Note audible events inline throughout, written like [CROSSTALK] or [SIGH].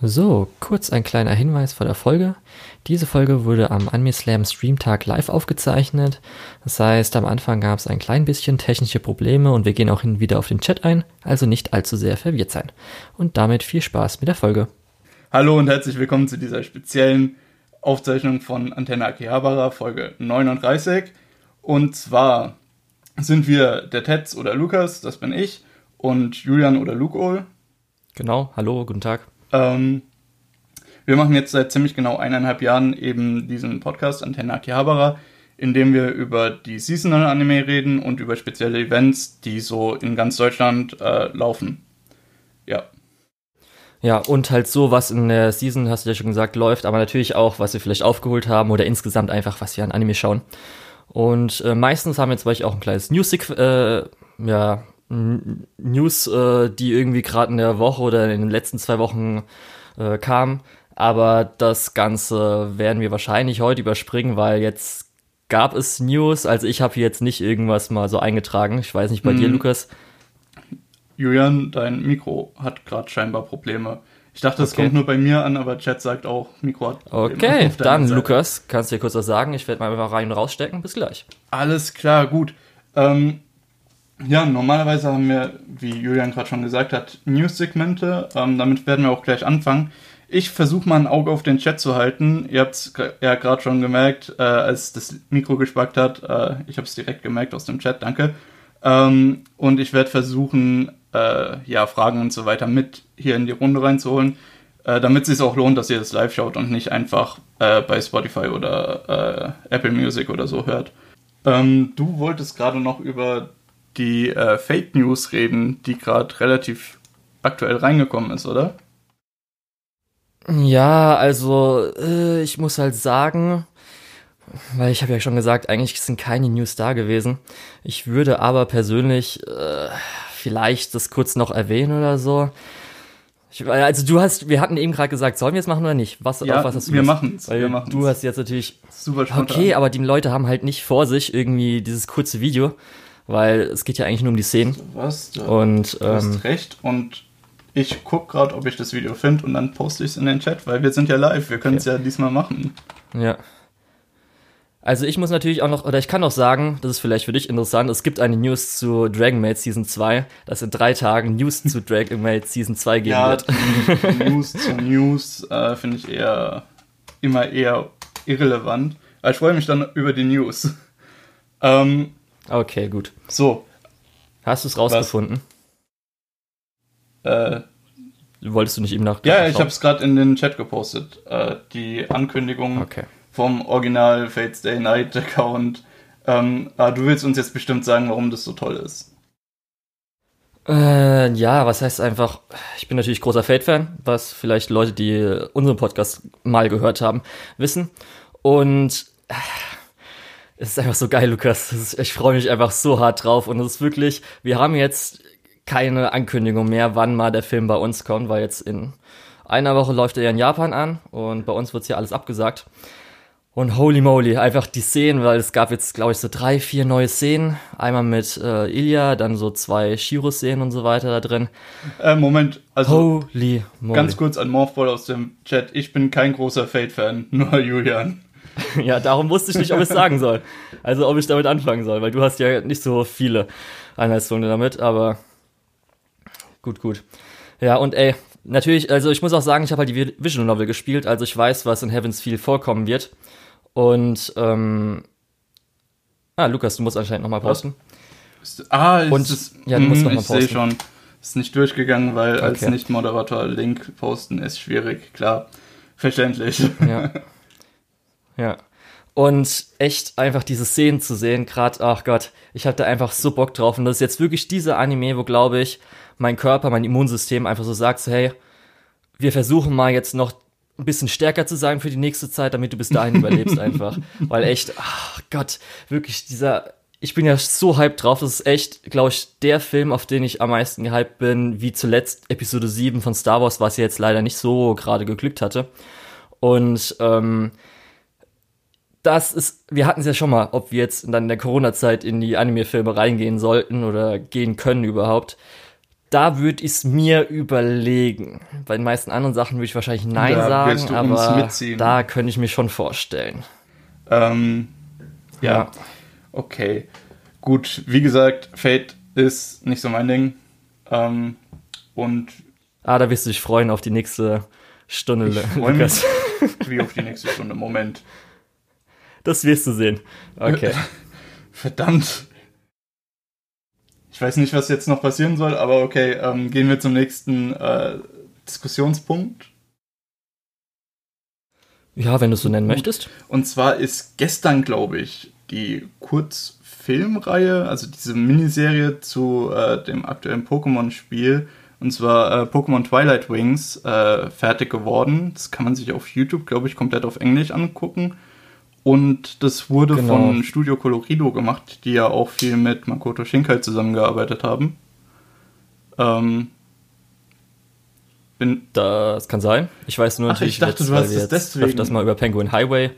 So, kurz ein kleiner Hinweis vor der Folge. Diese Folge wurde am Anime Slam Streamtag live aufgezeichnet. Das heißt, am Anfang gab es ein klein bisschen technische Probleme und wir gehen auch hin wieder auf den Chat ein, also nicht allzu sehr verwirrt sein. Und damit viel Spaß mit der Folge. Hallo und herzlich willkommen zu dieser speziellen Aufzeichnung von Antenne Akihabara, Folge 39. Und zwar sind wir der Tetz oder Lukas, das bin ich, und Julian oder Luke Genau, hallo, guten Tag. Ähm, wir machen jetzt seit ziemlich genau eineinhalb Jahren eben diesen Podcast Antenne Akihabara, in dem wir über die Seasonal Anime reden und über spezielle Events, die so in ganz Deutschland äh, laufen. Ja. Ja, und halt so, was in der Season, hast du ja schon gesagt, läuft, aber natürlich auch, was wir vielleicht aufgeholt haben oder insgesamt einfach, was wir an Anime schauen. Und äh, meistens haben wir zum Beispiel auch ein kleines Music, äh, ja, News, äh, die irgendwie gerade in der Woche oder in den letzten zwei Wochen äh, kamen. Aber das Ganze werden wir wahrscheinlich heute überspringen, weil jetzt gab es News. Also ich habe hier jetzt nicht irgendwas mal so eingetragen. Ich weiß nicht bei hm. dir, mhm. Lukas. Julian, dein Mikro hat gerade scheinbar Probleme. Ich dachte, das okay. kommt nur bei mir an, aber Chat sagt auch, Mikro hat Probleme. Okay, [LAUGHS] dann Seite. Lukas, kannst du dir kurz was sagen? Ich werde mal einfach rein und rausstecken. Bis gleich. Alles klar, gut. Ähm, ja, normalerweise haben wir, wie Julian gerade schon gesagt hat, News-Segmente. Ähm, damit werden wir auch gleich anfangen. Ich versuche mal ein Auge auf den Chat zu halten. Ihr habt es ja gerade schon gemerkt, äh, als das Mikro gespackt hat. Äh, ich habe es direkt gemerkt aus dem Chat, danke. Ähm, und ich werde versuchen, äh, ja, Fragen und so weiter mit hier in die Runde reinzuholen, äh, damit es sich auch lohnt, dass ihr das live schaut und nicht einfach äh, bei Spotify oder äh, Apple Music oder so hört. Ähm, du wolltest gerade noch über die äh, Fake News reden, die gerade relativ aktuell reingekommen ist, oder? Ja, also äh, ich muss halt sagen, weil ich habe ja schon gesagt, eigentlich sind keine News da gewesen. Ich würde aber persönlich äh, vielleicht das kurz noch erwähnen oder so. Ich, also du hast, wir hatten eben gerade gesagt, sollen wir es machen oder nicht? Was, ja, was hast du wir machen es. Wir machen's. Du hast jetzt natürlich super spontan. Okay, aber die Leute haben halt nicht vor sich irgendwie dieses kurze Video weil es geht ja eigentlich nur um die Szenen. Was? Du, und, du ähm, hast recht und ich gucke gerade, ob ich das Video finde und dann poste ich es in den Chat, weil wir sind ja live, wir können es okay. ja diesmal machen. Ja. Also ich muss natürlich auch noch, oder ich kann auch sagen, das ist vielleicht für dich interessant, es gibt eine News zu Dragon Maid Season 2, dass in drei Tagen News zu Dragon Maid Season 2 geben ja, wird. [LAUGHS] News zu News äh, finde ich eher immer eher irrelevant. Aber ich freue mich dann über die News. Ähm, Okay, gut. So. Hast du es rausgefunden? Äh, Wolltest du nicht eben nach? Ja, ich habe es gerade in den Chat gepostet. Äh, die Ankündigung okay. vom Original Fates Day Night Account. Ähm, ah, du willst uns jetzt bestimmt sagen, warum das so toll ist. Äh, ja, was heißt einfach, ich bin natürlich großer Fate-Fan, was vielleicht Leute, die unseren Podcast mal gehört haben, wissen. Und äh, es ist einfach so geil, Lukas. Ist, ich freue mich einfach so hart drauf. Und es ist wirklich, wir haben jetzt keine Ankündigung mehr, wann mal der Film bei uns kommt, weil jetzt in einer Woche läuft er ja in Japan an und bei uns wird ja alles abgesagt. Und holy moly, einfach die Szenen, weil es gab jetzt, glaube ich, so drei, vier neue Szenen. Einmal mit äh, Ilya, dann so zwei Shiro-Szenen und so weiter da drin. Äh, Moment, also holy moly. ganz kurz an Morphball aus dem Chat. Ich bin kein großer Fate-Fan, [LAUGHS] nur Julian. [LAUGHS] ja, darum wusste ich nicht, ob ich es sagen soll. Also ob ich damit anfangen soll, weil du hast ja nicht so viele Einheitspunkte damit, aber gut, gut. Ja, und ey, natürlich, also ich muss auch sagen, ich habe halt die Visual Novel gespielt, also ich weiß, was in Heaven's Feel vorkommen wird. Und, ähm, ah, Lukas, du musst anscheinend nochmal posten. Ah, und, ist, ja, du musst nochmal posten. Ich sehe schon, ist nicht durchgegangen, weil okay. als Nicht-Moderator Link posten ist schwierig, klar. Verständlich. Ja. [LAUGHS] Ja. Und echt einfach diese Szenen zu sehen, gerade, ach Gott, ich hatte einfach so Bock drauf. Und das ist jetzt wirklich dieser Anime, wo, glaube ich, mein Körper, mein Immunsystem einfach so sagt, so, hey, wir versuchen mal jetzt noch ein bisschen stärker zu sein für die nächste Zeit, damit du bis dahin [LAUGHS] überlebst einfach. Weil echt, ach Gott, wirklich dieser, ich bin ja so hyped drauf, das ist echt, glaube ich, der Film, auf den ich am meisten gehypt bin, wie zuletzt Episode 7 von Star Wars, was ja jetzt leider nicht so gerade geglückt hatte. Und ähm, das ist, wir hatten es ja schon mal, ob wir jetzt dann in der Corona-Zeit in die Anime-Filme reingehen sollten oder gehen können überhaupt. Da würde ich es mir überlegen. Bei den meisten anderen Sachen würde ich wahrscheinlich Nein Da sagen, aber da könnte ich mir schon vorstellen. Ähm, ja, Ja. okay. Gut, wie gesagt, Fate ist nicht so mein Ding. Ähm, und Ah, da wirst du dich freuen auf die nächste Stunde, Ich freu mich. Wie auf die nächste Stunde. Moment. Das wirst du sehen. Okay. [LAUGHS] Verdammt. Ich weiß nicht, was jetzt noch passieren soll, aber okay, ähm, gehen wir zum nächsten äh, Diskussionspunkt. Ja, wenn du es so nennen möchtest. Und zwar ist gestern, glaube ich, die Kurzfilmreihe, also diese Miniserie zu äh, dem aktuellen Pokémon-Spiel, und zwar äh, Pokémon Twilight Wings, äh, fertig geworden. Das kann man sich auf YouTube, glaube ich, komplett auf Englisch angucken. Und das wurde Genau. von Studio Colorido gemacht, die ja auch viel mit Makoto Shinkai zusammengearbeitet haben. Ähm, bin, Das kann sein. Ich weiß nur Ach, natürlich, ich dachte, jetzt, du weil hast wir es jetzt deswegen. öfters mal über Penguin Highway.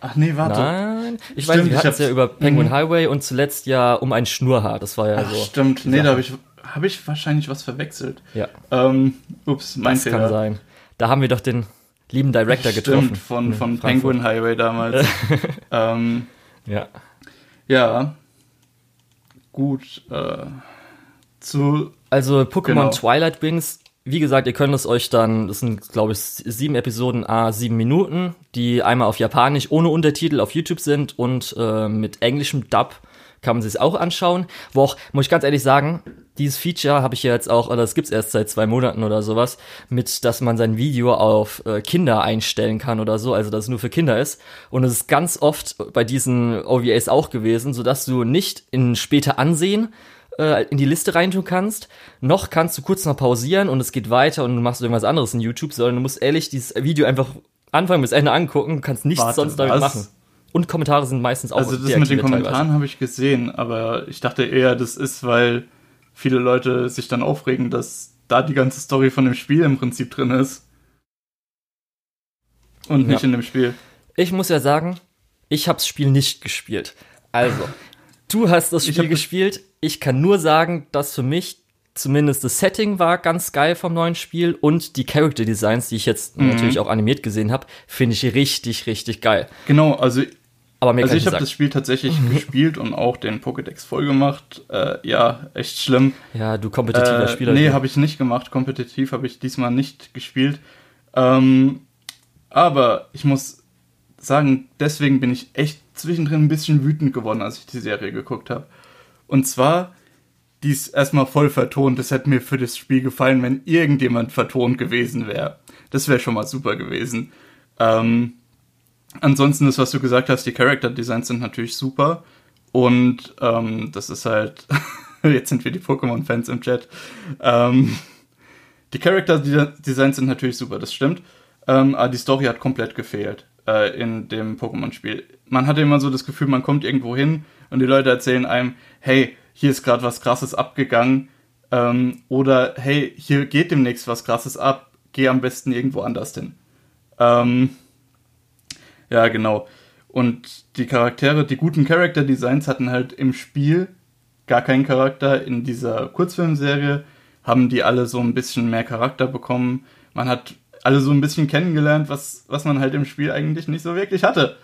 ach nee, warte. Nein, ich Stimmt, weiß nicht, ich wir hatten es ja über Penguin Mhm. Highway und zuletzt ja um ein Schnurrhaar. Das war ja Ach, so. stimmt. Nee, da habe ich, hab ich wahrscheinlich was verwechselt. Ja, Ähm, ups, mein das Fehler. kann sein. Da haben wir doch den lieben Director getroffen. Stimmt, von, von. Penguin Highway damals. [LAUGHS] ähm, Ja. ja. Gut. Äh, zu. Also Pokémon Genau. Twilight Wings, wie gesagt, ihr könnt es euch dann, das sind glaube ich sieben Episoden, a sieben Minuten, die einmal auf Japanisch ohne Untertitel auf YouTube sind und äh, mit englischem Dub kann man sich es auch anschauen. Wo auch, muss ich ganz ehrlich sagen, dieses Feature habe ich ja jetzt auch, oder das gibt's erst seit zwei Monaten oder sowas, mit, dass man sein Video auf äh, Kinder einstellen kann oder so, also dass es nur für Kinder ist. Und es ist ganz oft bei diesen OVAs auch gewesen, sodass du nicht in später ansehen äh, in die Liste reintun kannst, noch kannst du kurz noch pausieren und es geht weiter und du machst irgendwas anderes in YouTube, sondern du musst ehrlich dieses Video einfach Anfang bis Ende angucken, kannst nichts Warte, sonst damit was? machen. Und Kommentare sind meistens auch Also, das mit den Kommentaren habe ich gesehen, aber ich dachte eher, das ist, weil viele Leute sich dann aufregen, dass da die ganze Story von dem Spiel im Prinzip drin ist. Und nicht Ja. in dem Spiel. Ich muss ja sagen, ich habe das Spiel nicht gespielt. Also, [LAUGHS] du hast das Ich Spiel hab- gespielt. Ich kann nur sagen, dass für mich zumindest das Setting war ganz geil vom neuen Spiel und die Character Designs, die ich jetzt Mhm. natürlich auch animiert gesehen habe, finde ich richtig, richtig geil. Genau, also Aber mehr Also ich habe das Spiel tatsächlich [LAUGHS] gespielt und auch den Pokédex voll gemacht. Äh, ja, echt schlimm. Ja, du kompetitiver Äh, Spieler. nee, habe ich nicht gemacht. Kompetitiv habe ich diesmal nicht gespielt. Ähm, aber ich muss sagen, deswegen bin ich echt zwischendrin ein bisschen wütend geworden, als ich die Serie geguckt habe. Und zwar, die ist erstmal voll vertont. Das hätte mir für das Spiel gefallen, wenn irgendjemand vertont gewesen wäre. Das wäre schon mal super gewesen. Ähm, ansonsten das, was du gesagt hast, die Character Designs sind natürlich super. Und ähm, das ist halt, [LAUGHS] jetzt sind wir die Pokémon-Fans im Chat. Ähm, die Character Designs sind natürlich super, das stimmt. Ähm, aber die Story hat komplett gefehlt äh, in dem Pokémon-Spiel. Man hatte immer so das Gefühl, man kommt irgendwo hin und die Leute erzählen einem, hey, hier ist gerade was Krasses abgegangen. Ähm, oder hey, hier geht demnächst was Krasses ab. Geh am besten irgendwo anders hin. Ähm, ja, genau. Und die Charaktere, die guten Character Designs hatten halt im Spiel gar keinen Charakter. In dieser Kurzfilmserie haben die alle so ein bisschen mehr Charakter bekommen. Man hat alle so ein bisschen kennengelernt, was, was man halt im Spiel eigentlich nicht so wirklich hatte.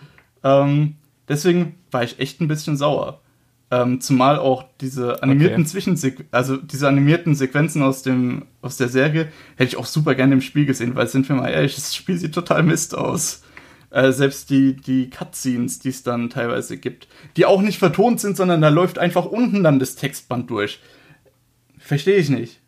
Ähm, deswegen war ich echt ein bisschen sauer. Ähm, zumal auch diese animierten Okay. Zwischensequ also diese animierten Sequenzen aus dem aus der Serie hätte ich auch super gerne im Spiel gesehen, weil sind wir mal ehrlich, das Spiel sieht total Mist aus. Äh, selbst die die Cutscenes, die es dann teilweise gibt, die auch nicht vertont sind, sondern da läuft einfach unten dann das Textband durch. Verstehe ich nicht.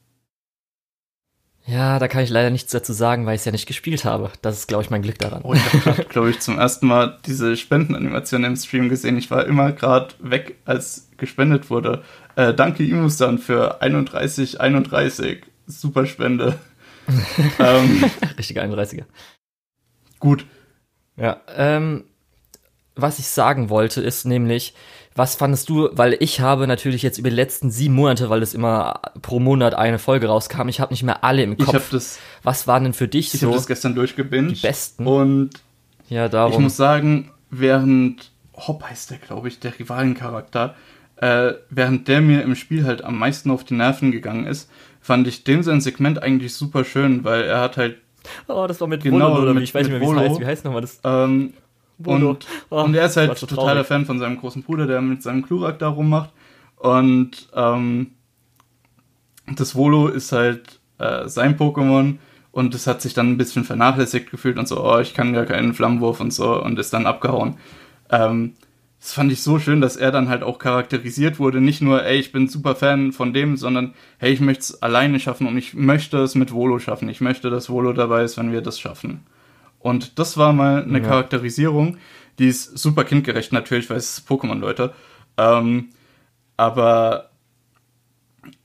Ja, da kann ich leider nichts dazu sagen, weil ich es ja nicht gespielt habe. Das ist, glaube ich, mein Glück daran. Oh, ich habe glaube ich zum ersten Mal diese Spendenanimation im Stream gesehen. Ich war immer gerade weg, als gespendet wurde. Äh, danke Imustan für 31 31 Super Spende. [LAUGHS] ähm, Richtiger 31er. gut, Ja, ähm, was ich sagen wollte, ist nämlich, was fandest du, weil ich habe natürlich jetzt über die letzten sieben Monate, weil es immer pro Monat eine Folge rauskam, ich habe nicht mehr alle im ich habe Kopf. das, was waren denn für dich ich so hab das gestern durchgebinged. die besten? Und ja, ich darum. muss sagen, während Hop heißt der, glaube ich, der Rivalencharakter, äh, während der mir im Spiel halt am meisten auf die Nerven gegangen ist, fand ich dem sein Segment eigentlich super schön, weil er hat halt Oh, das war mit Genau, Volo, oder mit- wie? Ich weiß nicht mehr, wie es heißt. Wie heißt nochmal das? ähm, und, Oh, und er ist halt so totaler. Fan von seinem großen Bruder, der mit seinem Klurak da rummacht. Und ähm, das Volo ist halt äh, sein Pokémon und es hat sich dann ein bisschen vernachlässigt gefühlt und so, oh, ich kann gar keinen Flammenwurf und so und ist dann abgehauen. Ähm, das fand ich so schön, dass er dann halt auch charakterisiert wurde. Nicht nur, ey, ich bin super Fan von dem, sondern, hey, ich möchte es alleine schaffen und ich möchte es mit Volo schaffen. Ich möchte, dass Volo dabei ist, wenn wir das schaffen. Und das war mal eine Ja. Charakterisierung, die ist super kindgerecht natürlich, weil es ist Pokémon, Leute. Ähm, aber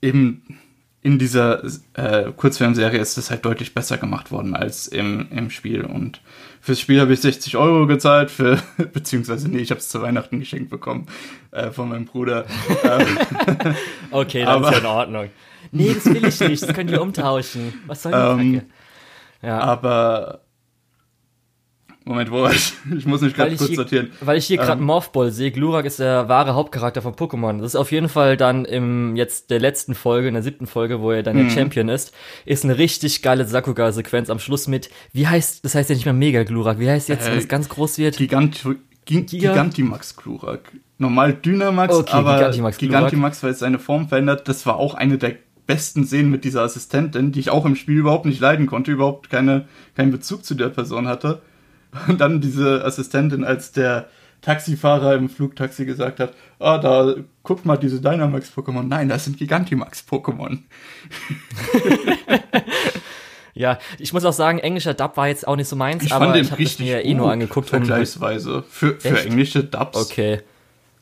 eben in dieser äh, Kurzfilmserie ist es halt deutlich besser gemacht worden als im, im Spiel. Und fürs Spiel habe ich 60 Euro gezahlt, für, [LAUGHS] beziehungsweise nee, ich habe es zu Weihnachten geschenkt bekommen äh, von meinem Bruder. [LAUGHS] Okay, dann Aber- ist ja in Ordnung. Nee, das will ich nicht. Das können die umtauschen. Was soll die Ähm, Kacke? Ja. aber Moment, wo war ich? [LAUGHS] Ich muss mich gerade kurz hier, sortieren. weil ich hier gerade Ähm, Morphball sehe, Glurak ist der wahre Hauptcharakter von Pokémon. Das ist auf jeden Fall dann im jetzt der letzten Folge, in der siebten Folge, wo er dann Mhm. der Champion ist, ist eine richtig geile Sakuga-Sequenz am Schluss mit, wie heißt, das heißt ja nicht mehr Mega Glurak, wie heißt jetzt, wenn Äh, es ganz groß wird? Gigant, Gi- Giga? Gigantimax Klurak. Normal Dynamax, Okay, aber Gigantimax Gigantimax, Glurak. weil es seine Form verändert. Das war auch eine der besten Szenen mit dieser Assistentin, die ich auch im Spiel überhaupt nicht leiden konnte, überhaupt keine, keinen Bezug zu der Person hatte. Und dann diese Assistentin, als der Taxifahrer im Flugtaxi gesagt hat, ah, da, guck mal, diese Dynamax-Pokémon. Nein, das sind Gigantimax-Pokémon. [LAUGHS] Ja, ich muss auch sagen, englischer Dub war jetzt auch nicht so meins, Ich aber fand den ich habe richtig mir eh nur angeguckt. um- vergleichsweise. Für, für Echt? englische Dubs. Okay.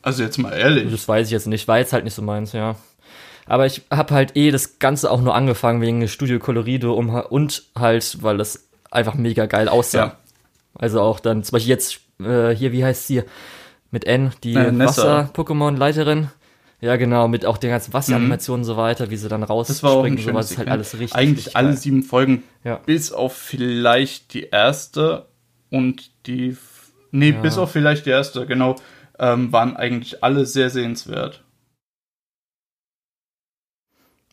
Also jetzt mal ehrlich. Das weiß ich jetzt nicht, war jetzt halt nicht so meins, ja. Aber ich habe halt eh das Ganze auch nur angefangen wegen Studio Colorido um, und halt, weil das einfach mega geil aussah. Ja. Also auch dann, zum Beispiel jetzt äh, hier, wie heißt sie? Mit N, die Äh. Wasser-Pokémon-Leiterin. Ja, genau, mit auch den ganzen Wasseranimationen und so weiter, wie sie dann Mhm. Rausspringen sowas, ist halt alles richtig. Eigentlich richtig alle geil. sieben Folgen, Ja. bis auf vielleicht die erste und die. Nee, Ja. bis auf vielleicht die erste, genau. Ähm, waren eigentlich alle sehr sehenswert.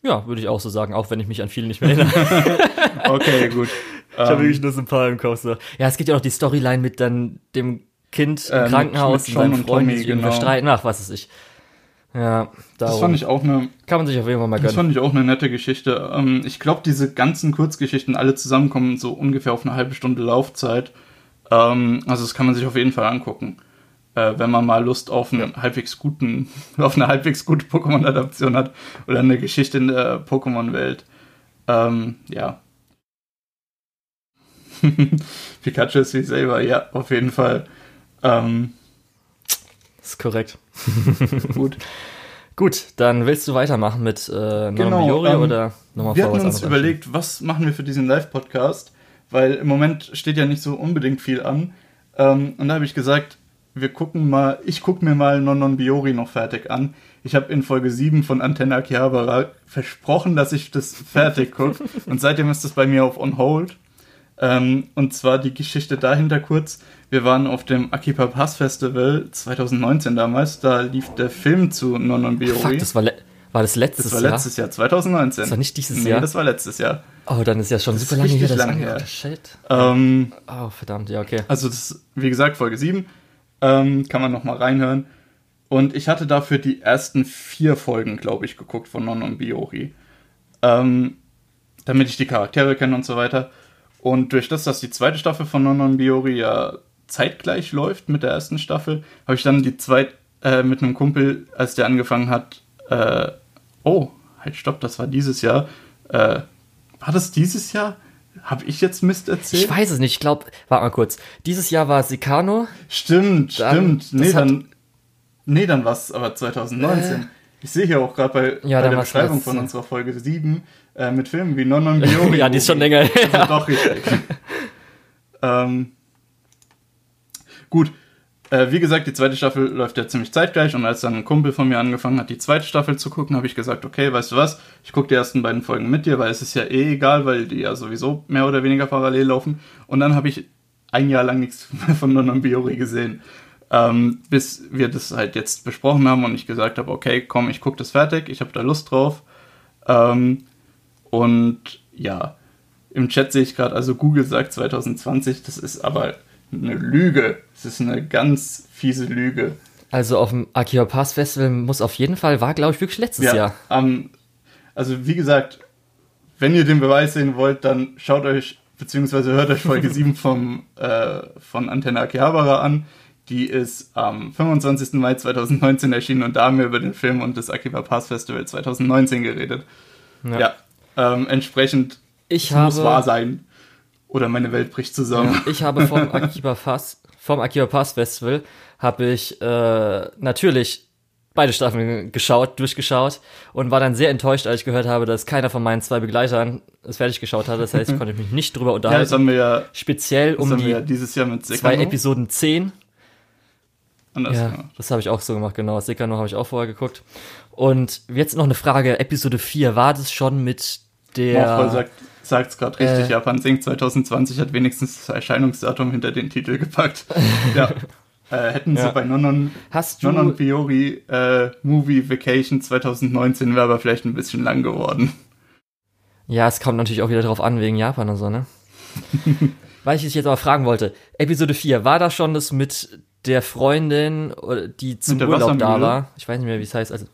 Ja, würde ich auch so sagen, auch wenn ich mich an viele nicht mehr erinnere. [LAUGHS] Okay, gut. [LAUGHS] Ich habe Ähm, wirklich nur so ein paar im Kopf. So. Ja, es gibt ja auch die Storyline mit dann dem Kind im Äh, mit- Krankenhaus mit und seinem Freund, die Tommy, genau. verstreiten. Ach, was ist ich. Ja, darum. das fand ich auch eine, Kann man sich auf jeden Fall mal das gönnen. fand ich auch eine nette Geschichte. Ähm, ich glaube, diese ganzen Kurzgeschichten alle zusammenkommen so ungefähr auf eine halbe Stunde Laufzeit. Ähm, also das kann man sich auf jeden Fall angucken. Äh, wenn man mal Lust auf einen halbwegs guten, [LAUGHS] auf eine halbwegs gute Pokémon-Adaption hat oder eine Geschichte in der Pokémon-Welt. Ähm, ja. [LAUGHS] Pikachu ist wie selber, ja, auf jeden Fall. Ähm, Das ist korrekt. [LAUGHS] gut. Gut, dann willst du weitermachen mit äh, Genau, Biori ähm, oder nochmal Wir hatten uns überlegt, was machen wir für diesen Live-Podcast, weil im Moment steht ja nicht so unbedingt viel an. Ähm, und da habe ich gesagt, wir gucken mal, ich gucke mir mal Nonon Biori noch fertig an. Ich habe in Folge 7 von Antenna Akihabara versprochen, dass ich das fertig gucke. [LAUGHS] und seitdem ist das bei mir auf On Hold. Ähm, und zwar die Geschichte dahinter kurz. Wir waren auf dem Akipa Pass Festival 2019 damals. Da lief der Film zu Nonon Biori. Fuck, das war, war das letztes Das war Jahr? letztes Jahr, 2019. Das war nicht dieses nee, Jahr? das war letztes Jahr. Oh, dann ist ja schon Das super lange her. das lange ange- her. Shit. Ähm, Oh, verdammt, ja, okay. also, das, ist, wie gesagt, Folge 7. Ähm, kann man nochmal reinhören. Und ich hatte dafür die ersten vier Folgen, glaube ich, geguckt von Non und Biori. Ähm, damit ich die Charaktere kenne und so weiter. Und durch das, dass die zweite Staffel von Non und Biori ja zeitgleich läuft mit der ersten Staffel, habe ich dann die zweite äh, mit einem Kumpel, als der angefangen hat, äh, oh, halt stopp, das war dieses Jahr. Äh, war das dieses Jahr? Habe ich jetzt Mist erzählt? Ich weiß es nicht, ich glaube, warte mal kurz. Dieses Jahr war Sicano. Stimmt, Dann- stimmt. Nee, dann, nee, dann war es aber 2019. Ich sehe hier auch gerade bei, Ja, bei der Beschreibung von unserer Folge 7 äh, mit Filmen wie Non Non [LAUGHS] Biori. ja, die ist schon länger her. Also doch richtig. [LAUGHS] ähm, gut. Äh, wie gesagt, die zweite Staffel läuft ja ziemlich zeitgleich und als dann ein Kumpel von mir angefangen hat, die zweite Staffel zu gucken, habe ich gesagt, okay, weißt du was, ich gucke die ersten beiden Folgen mit dir, weil es ist ja eh egal, weil die ja sowieso mehr oder weniger parallel laufen. Und dann habe ich ein Jahr lang nichts mehr [LAUGHS] von Non Non Biori gesehen. Ähm, bis wir das halt jetzt besprochen haben und ich gesagt habe, okay, komm, ich gucke das fertig, ich habe da Lust drauf. Ähm, Und ja, im Chat sehe ich gerade, also Google sagt 2020, das ist aber eine Lüge. Es ist eine ganz fiese Lüge. Also auf dem Akiba Pass Festival muss auf jeden Fall, war glaube ich wirklich letztes Ja, Jahr. ähm, also wie gesagt, wenn ihr den Beweis sehen wollt, dann schaut euch, beziehungsweise hört euch Folge [LAUGHS] 7 vom, äh, von Antenne Akihabara an. Die ist am 25. Mai 2019 erschienen und da haben wir über den Film und das Akiba Pass Festival 2019 geredet. Ja, ähm, entsprechend Ich es muss wahr habe, sein. Oder meine Welt bricht zusammen. [LAUGHS] ich habe vom Akiba Pass, vom Akiba Pass Festival, habe ich äh, natürlich beide Staffeln geschaut, durchgeschaut und war dann sehr enttäuscht, als ich gehört habe, dass keiner von meinen zwei Begleitern es fertig geschaut hat. Das heißt, ich [LAUGHS] konnte mich nicht drüber Ja, das unterhalten. haben wir ja, Speziell um die ja dieses Jahr mit zwei Episoden 10 anders Ja, gemacht. das habe ich auch so gemacht, genau. Sekano habe ich auch vorher geguckt. Und jetzt noch eine Frage, Episode 4, war das schon mit der... Morphle sagt sagt's gerade richtig, Äh. Japan Sync 2020 hat wenigstens das Erscheinungsdatum hinter den Titel gepackt. [LAUGHS] ja. Äh, hätten sie Ja. bei Nonon, Hast du... Nonon Biori äh, Movie Vacation 2019 wäre aber vielleicht ein bisschen lang geworden. Ja, es kommt natürlich auch wieder drauf an, wegen Japan und so, ne? [LAUGHS] Weil ich dich jetzt aber fragen wollte, Episode 4, war da schon das mit der Freundin, oder die zum der Urlaub da war? Ich weiß nicht mehr, wie es heißt. Also,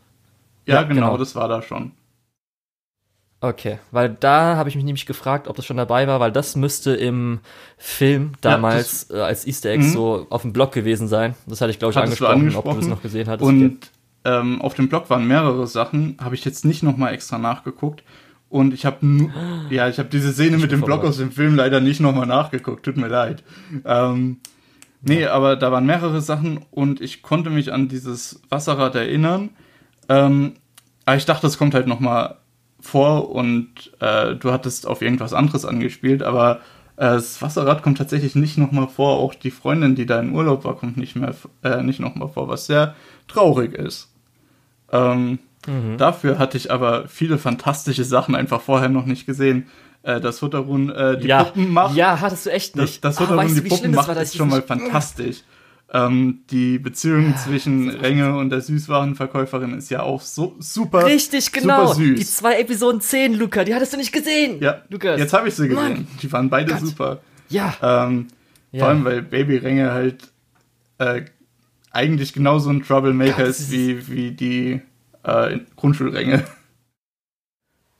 Ja, Ja, genau, genau. das war da schon. okay, weil da habe ich mich nämlich gefragt, ob das schon dabei war, weil das müsste im Film damals äh, als Easter Egg Mhm. so auf dem Blog gewesen sein. Das hatte ich, glaube ich, du angesprochen, ob du angesprochen? es noch gesehen hattest. Und ähm, auf dem Blog waren mehrere Sachen, habe ich jetzt nicht nochmal extra nachgeguckt. Und ich habe nur, ja, ich habe diese Szene mit dem Blog verwirrt. aus dem Film leider nicht nochmal nachgeguckt, tut mir leid. Ähm, nee, aber da waren mehrere Sachen und ich konnte mich an dieses Wasserrad erinnern. Ähm, aber ich dachte, es kommt halt nochmal vor und äh, du hattest auf irgendwas anderes angespielt, aber äh, das Wasserrad kommt tatsächlich nicht nochmal vor. Auch die Freundin, die da in Urlaub war, kommt nicht mehr äh, nicht nochmal vor, was sehr traurig ist. Ähm, Dafür hatte ich aber viele fantastische Sachen einfach vorher noch nicht gesehen. Äh, dass Hutterun äh, die ja, Puppen macht. ja, hattest du echt Das, nicht. das Ah, Hutterun weißt die du, wie Puppen das macht, dass ist schon mal das fantastisch. Ähm, die Beziehung zwischen Renge und der Süßwarenverkäuferin ist ja auch so super. Richtig, genau. Super süß. Die zwei Episoden 10, Luca, die hattest du nicht gesehen. ja, Lukas. jetzt habe ich sie gesehen. Mann. Die waren beide Gott. super. Ja. Ähm, Ja. Vor allem, weil Baby Renge halt äh, eigentlich genauso ein Troublemaker Gott, ist das wie, wie die äh, Grundschulränge.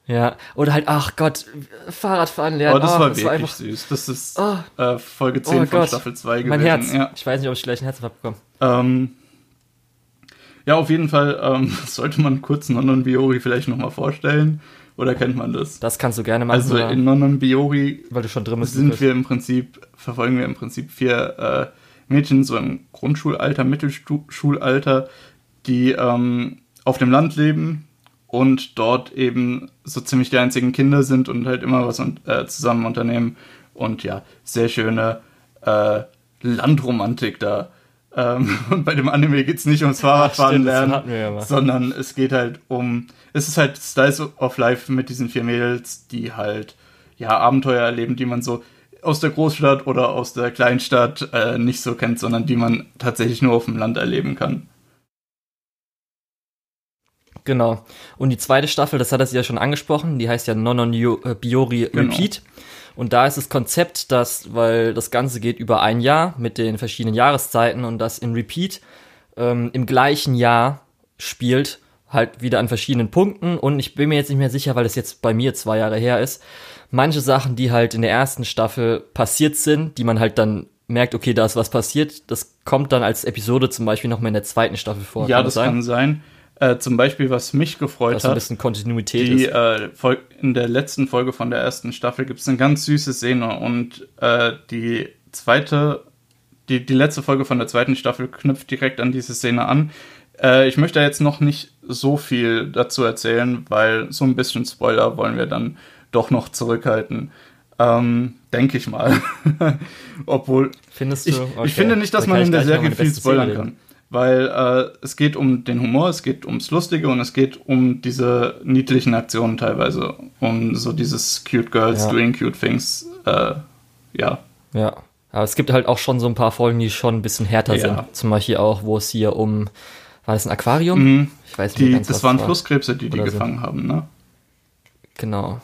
Ja, oder halt, ach Gott, Fahrradfahren lernen. Aber das oh, war das wirklich einfach, süß. Das ist Oh. äh, Folge 10 Oh von Gott. Staffel 2 gewesen. mein Herz. Ja. Ich weiß nicht, ob ich gleich ein Herzinfarkt bekomme. Ähm, ja, auf jeden Fall ähm, [LAUGHS] sollte man kurz Nonon Biori vielleicht nochmal vorstellen. Oder kennt man das? Das kannst du gerne machen, Also in Nonon Biori weil du schon drin bist. sind wir im Prinzip, verfolgen wir im Prinzip vier äh, Mädchen so im Grundschulalter, Mittelschulalter, die ähm, auf dem Land leben und dort eben so ziemlich die einzigen Kinder sind und halt immer was un äh, zusammen unternehmen. Und ja, sehr schöne äh, Landromantik da. Ähm, [LAUGHS] und bei dem Anime geht es nicht ums Fahrradfahren lernen, ja sondern es geht halt um, es ist halt Slice of Life mit diesen vier Mädels, die halt ja Abenteuer erleben, die man so aus der Großstadt oder aus der Kleinstadt äh, nicht so kennt, sondern die man tatsächlich nur auf dem Land erleben kann. Genau. Und die zweite Staffel, das hat er ja schon angesprochen, die heißt ja Nonon äh, Biori Genau. Repeat. Und da ist das Konzept, dass, weil das Ganze geht über ein Jahr mit den verschiedenen Jahreszeiten und das in Repeat ähm, im gleichen Jahr spielt, halt wieder an verschiedenen Punkten. Und ich bin mir jetzt nicht mehr sicher, weil das jetzt bei mir zwei Jahre her ist. Manche Sachen, die halt in der ersten Staffel passiert sind, die man halt dann merkt, okay, da ist was passiert, das kommt dann als Episode zum Beispiel nochmal in der zweiten Staffel vor. ja, Kann das kann sein. Äh, zum Beispiel, was mich gefreut ein hat, bisschen Kontinuität die ist. äh, in der letzten Folge von der ersten Staffel gibt es eine ganz süße Szene und äh, die zweite, die, die letzte Folge von der zweiten Staffel knüpft direkt an diese Szene an. Äh, ich möchte jetzt noch nicht so viel dazu erzählen, weil so ein bisschen Spoiler wollen wir dann doch noch zurückhalten. Ähm, Denke ich mal. [LAUGHS] Obwohl, Findest du? ich, Okay. ich finde nicht, dass man in der Serie viel spoilern kann. Weil äh, es geht um den Humor, es geht ums Lustige und es geht um diese niedlichen Aktionen teilweise. Um so dieses cute girls Ja. doing cute things. Äh, ja. Ja. Aber es gibt halt auch schon so ein paar Folgen, die schon ein bisschen härter Ja. sind. Zum Beispiel auch, wo es hier um, war das ein Aquarium? Mhm. Ich weiß nicht Die, ganz, das was waren war. Flusskrebse, die die Oder so. gefangen haben, ne? Genau.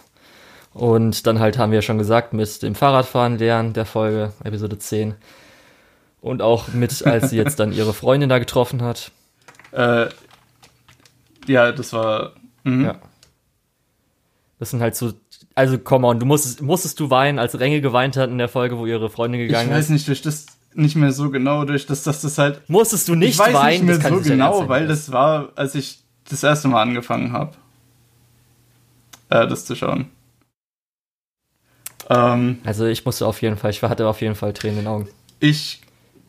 Und dann halt haben wir ja schon gesagt, mit dem Fahrradfahren lernen der Folge, Episode 10. Und auch mit, als sie jetzt dann ihre Freundin da getroffen hat. Äh, ja, das war. Mhm. Ja. Das sind halt so, also come on, du musstest, musstest du weinen, als Renge geweint hat in der Folge, wo ihre Freundin gegangen Ich weiß ist? nicht, durch das nicht mehr so genau, durch das, dass das halt. Musstest du nicht ich weiß weinen? nicht mehr so genau, weil das war, als ich das erste Mal angefangen habe, äh, das zu schauen. Ähm, Also ich musste auf jeden Fall, ich hatte auf jeden Fall Tränen in den Augen. ich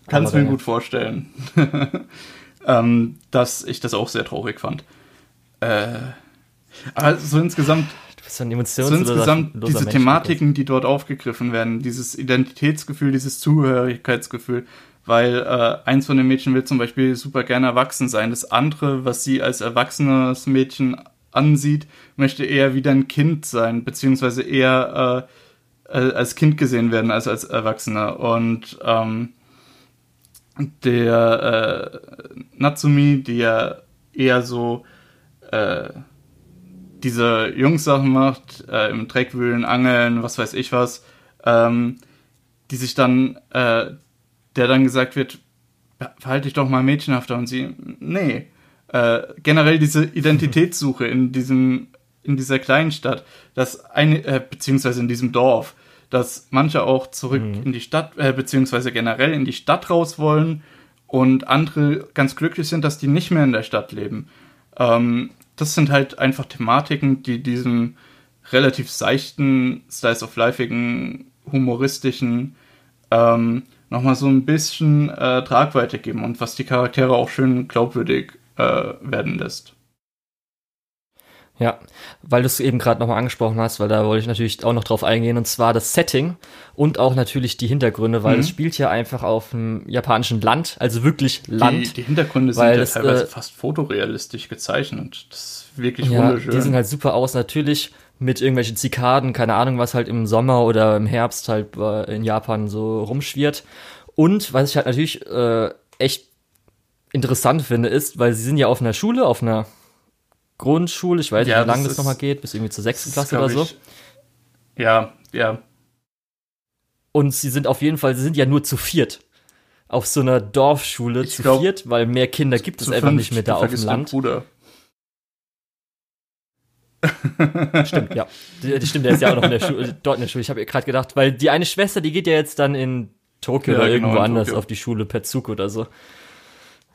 kann es mir gut vorstellen, [LAUGHS] ähm, dass ich das auch sehr traurig fand. Äh, aber so insgesamt so insgesamt diese Mensch, Thematiken, die dort aufgegriffen werden, dieses Identitätsgefühl, dieses Zugehörigkeitsgefühl, weil äh, eins von den Mädchen will zum Beispiel super gerne erwachsen sein. Das andere, was sie als erwachsenes Mädchen ansieht, möchte eher wieder ein Kind sein, beziehungsweise eher äh, äh, als Kind gesehen werden als als Erwachsener. Und ähm, der äh, Natsumi, die ja eher so äh, diese Jungs-Sachen macht, äh, im Dreckwühlen, Angeln, was weiß ich was, ähm, die sich dann, äh, der dann gesagt wird, verhalte dich doch mal mädchenhafter und sie, nee. Äh, generell diese Identitätssuche in diesem, in dieser kleinen Stadt, dass eine, äh, beziehungsweise in diesem Dorf, dass manche auch zurück in die Stadt, äh, beziehungsweise generell in die Stadt raus wollen und andere ganz glücklich sind, dass die nicht mehr in der Stadt leben. Ähm, das sind halt einfach Thematiken, die diesem relativ seichten, slice of lifeigen, humoristischen ähm, nochmal so ein bisschen äh, Tragweite geben und was die Charaktere auch schön glaubwürdig äh, werden lässt. Ja, weil du es eben gerade nochmal angesprochen hast, weil da wollte ich natürlich auch noch drauf eingehen, und zwar das Setting und auch natürlich die Hintergründe, weil Mhm. es spielt ja einfach auf einem japanischen Land, also wirklich Land. Die, die Hintergründe sind ja das, teilweise äh, fast fotorealistisch gezeichnet. Das ist wirklich ja, wunderschön. die sehen halt super aus, natürlich mit irgendwelchen Zikaden, keine Ahnung, was halt im Sommer oder im Herbst halt äh, in Japan so rumschwirrt. Und was ich halt natürlich äh, echt interessant finde, ist, weil sie sind ja auf einer Schule, auf einer Grundschule, ich weiß nicht, Ja, wie lange das das, nochmal geht, bis irgendwie zur sechsten Das Klasse oder so. ich- Ja, ja. Und sie sind auf jeden Fall, sie sind ja nur zu viert. Auf so einer Dorfschule Ich zu glaub, viert, weil mehr Kinder gibt es einfach nicht mehr da auf dem Land. Bruder. [LAUGHS] Stimmt, ja. Die stimmt, der ist ja auch noch in der Schule, [LAUGHS] dort in der Schule. Ich habe gerade gedacht, weil die eine Schwester, die geht ja jetzt dann in Tokio Ja, oder genau, irgendwo anders Tokio. auf die Schule per Zug oder so.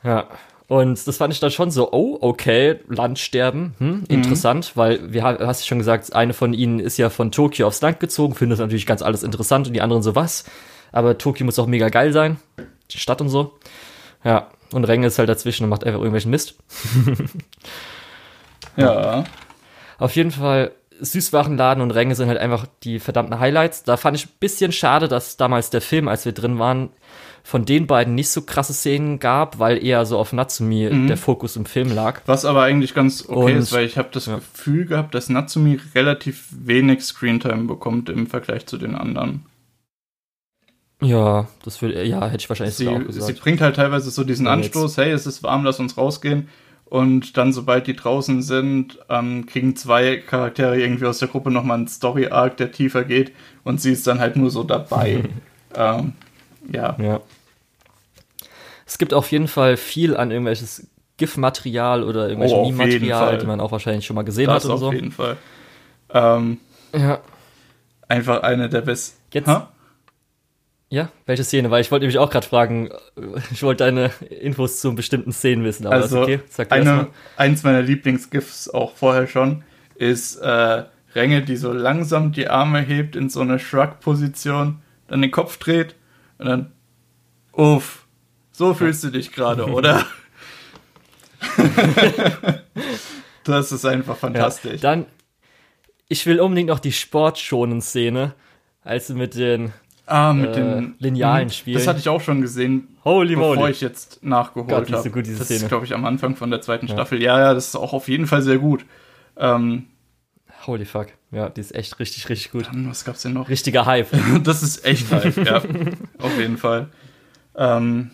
Ja. Und das fand ich dann schon so, oh, okay, Landsterben, Mhm. hm, interessant, weil, wir ha- hast du schon gesagt, eine von ihnen ist ja von Tokio aufs Land gezogen, findet das natürlich ganz alles interessant und die anderen so, was? Aber Tokio muss auch mega geil sein, die Stadt und so. Ja, und Renge ist halt dazwischen und macht einfach irgendwelchen Mist. [LAUGHS] Ja. Auf jeden Fall, Süßwarenladen und Ränge sind halt einfach die verdammten Highlights. Da fand ich ein bisschen schade, dass damals der Film, als wir drin waren, von den beiden nicht so krasse Szenen gab, weil eher so auf Natsumi Mhm. der Fokus im Film lag. Was aber eigentlich ganz okay Und- ist, weil ich habe das ja. Gefühl gehabt, dass Natsumi relativ wenig Screentime bekommt im Vergleich zu den anderen. Ja, das würde, ja, hätte ich wahrscheinlich Sie, auch sie gesagt. bringt halt teilweise so diesen Ja, Anstoß, hey, es ist warm, lass uns rausgehen. Und dann, sobald die draußen sind, ähm, kriegen zwei Charaktere irgendwie aus der Gruppe nochmal einen Story-Arc, der tiefer geht. Und sie ist dann halt nur so dabei. [LAUGHS] ähm, ja. Ja. Es gibt auf jeden Fall viel an irgendwelches GIF-Material oder irgendwelches Oh, auf Meme-Material, die man auch wahrscheinlich schon mal gesehen Das hat auf und so. jeden Fall. Ähm, Ja. einfach eine der besten. Jetzt- Hä? Ja, welche Szene? Weil ich wollte nämlich auch gerade fragen, ich wollte deine Infos zu bestimmten Szenen wissen, aber Also, ist okay. Sag eine, eins meiner Lieblingsgifs auch vorher schon ist äh, Renge, die so langsam die Arme hebt in so eine Shrug-Position, dann den Kopf dreht und dann, uff, so fühlst du dich gerade, [LAUGHS] oder? [LAUGHS] das ist einfach Ja, fantastisch. dann, ich will unbedingt noch die Sportschonen-Szene, als sie mit den ah, mit äh, den Linealen Mhm. spielen. Das hatte ich auch schon gesehen, Holy bevor moly. ich jetzt nachgeholt Gott, habe. so gut, diese das Szene. ist, glaube ich, am Anfang von der zweiten Staffel. Ja, ja, das ist auch auf jeden Fall sehr gut. Ähm, Holy fuck. Ja, die ist echt richtig, richtig gut. dann, was gab's denn noch? Richtiger Hype. [LAUGHS] Das ist echt hype, ja. Auf jeden Fall. Ähm,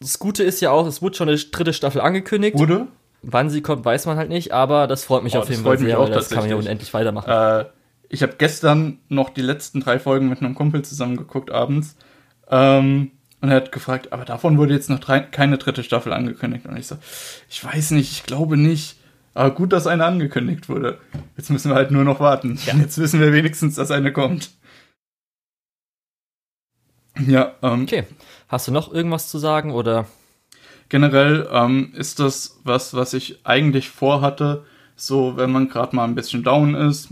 Das Gute ist ja auch, es wurde schon eine dritte Staffel angekündigt. wurde? Wann sie kommt, weiß man halt nicht, aber das freut mich Oh, auf das jeden Fall freut mich sehr, auch das kann man ja unendlich weitermachen. Äh, ich habe gestern noch die letzten drei Folgen mit einem Kumpel zusammen geguckt abends. Ähm, und er hat gefragt, aber davon wurde jetzt noch drei, keine dritte Staffel angekündigt. Und ich so, ich weiß nicht, ich glaube nicht. Aber gut, dass eine angekündigt wurde. Jetzt müssen wir halt nur noch warten. Jetzt wissen wir wenigstens, dass eine kommt. Ja, ähm, Okay. Hast du noch irgendwas zu sagen oder? Generell ähm, ist das was, was ich eigentlich vorhatte, so wenn man gerade mal ein bisschen down ist,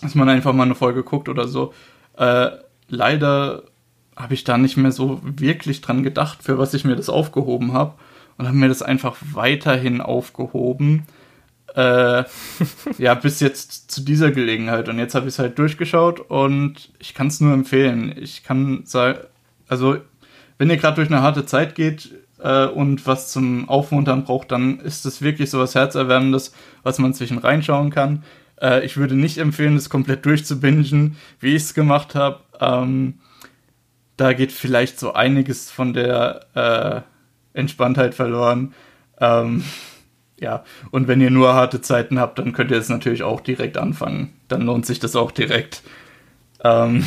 dass man einfach mal eine Folge guckt oder so. Äh, leider habe ich da nicht mehr so wirklich dran gedacht, für was ich mir das aufgehoben habe und habe mir das einfach weiterhin aufgehoben. Äh, ja, bis jetzt zu dieser Gelegenheit. Und jetzt habe ich es halt durchgeschaut und ich kann es nur empfehlen. Ich kann sagen, also wenn ihr gerade durch eine harte Zeit geht äh, und was zum Aufmuntern braucht, dann ist das wirklich so was Herzerwärmendes, was man zwischen reinschauen kann. Äh, ich würde nicht empfehlen, das komplett durchzubingen, wie ich es gemacht habe. Ähm, da geht vielleicht so einiges von der äh, Entspanntheit verloren. Ähm, ja, und wenn ihr nur harte Zeiten habt, dann könnt ihr es natürlich auch direkt anfangen. Dann lohnt sich das auch direkt. Ähm,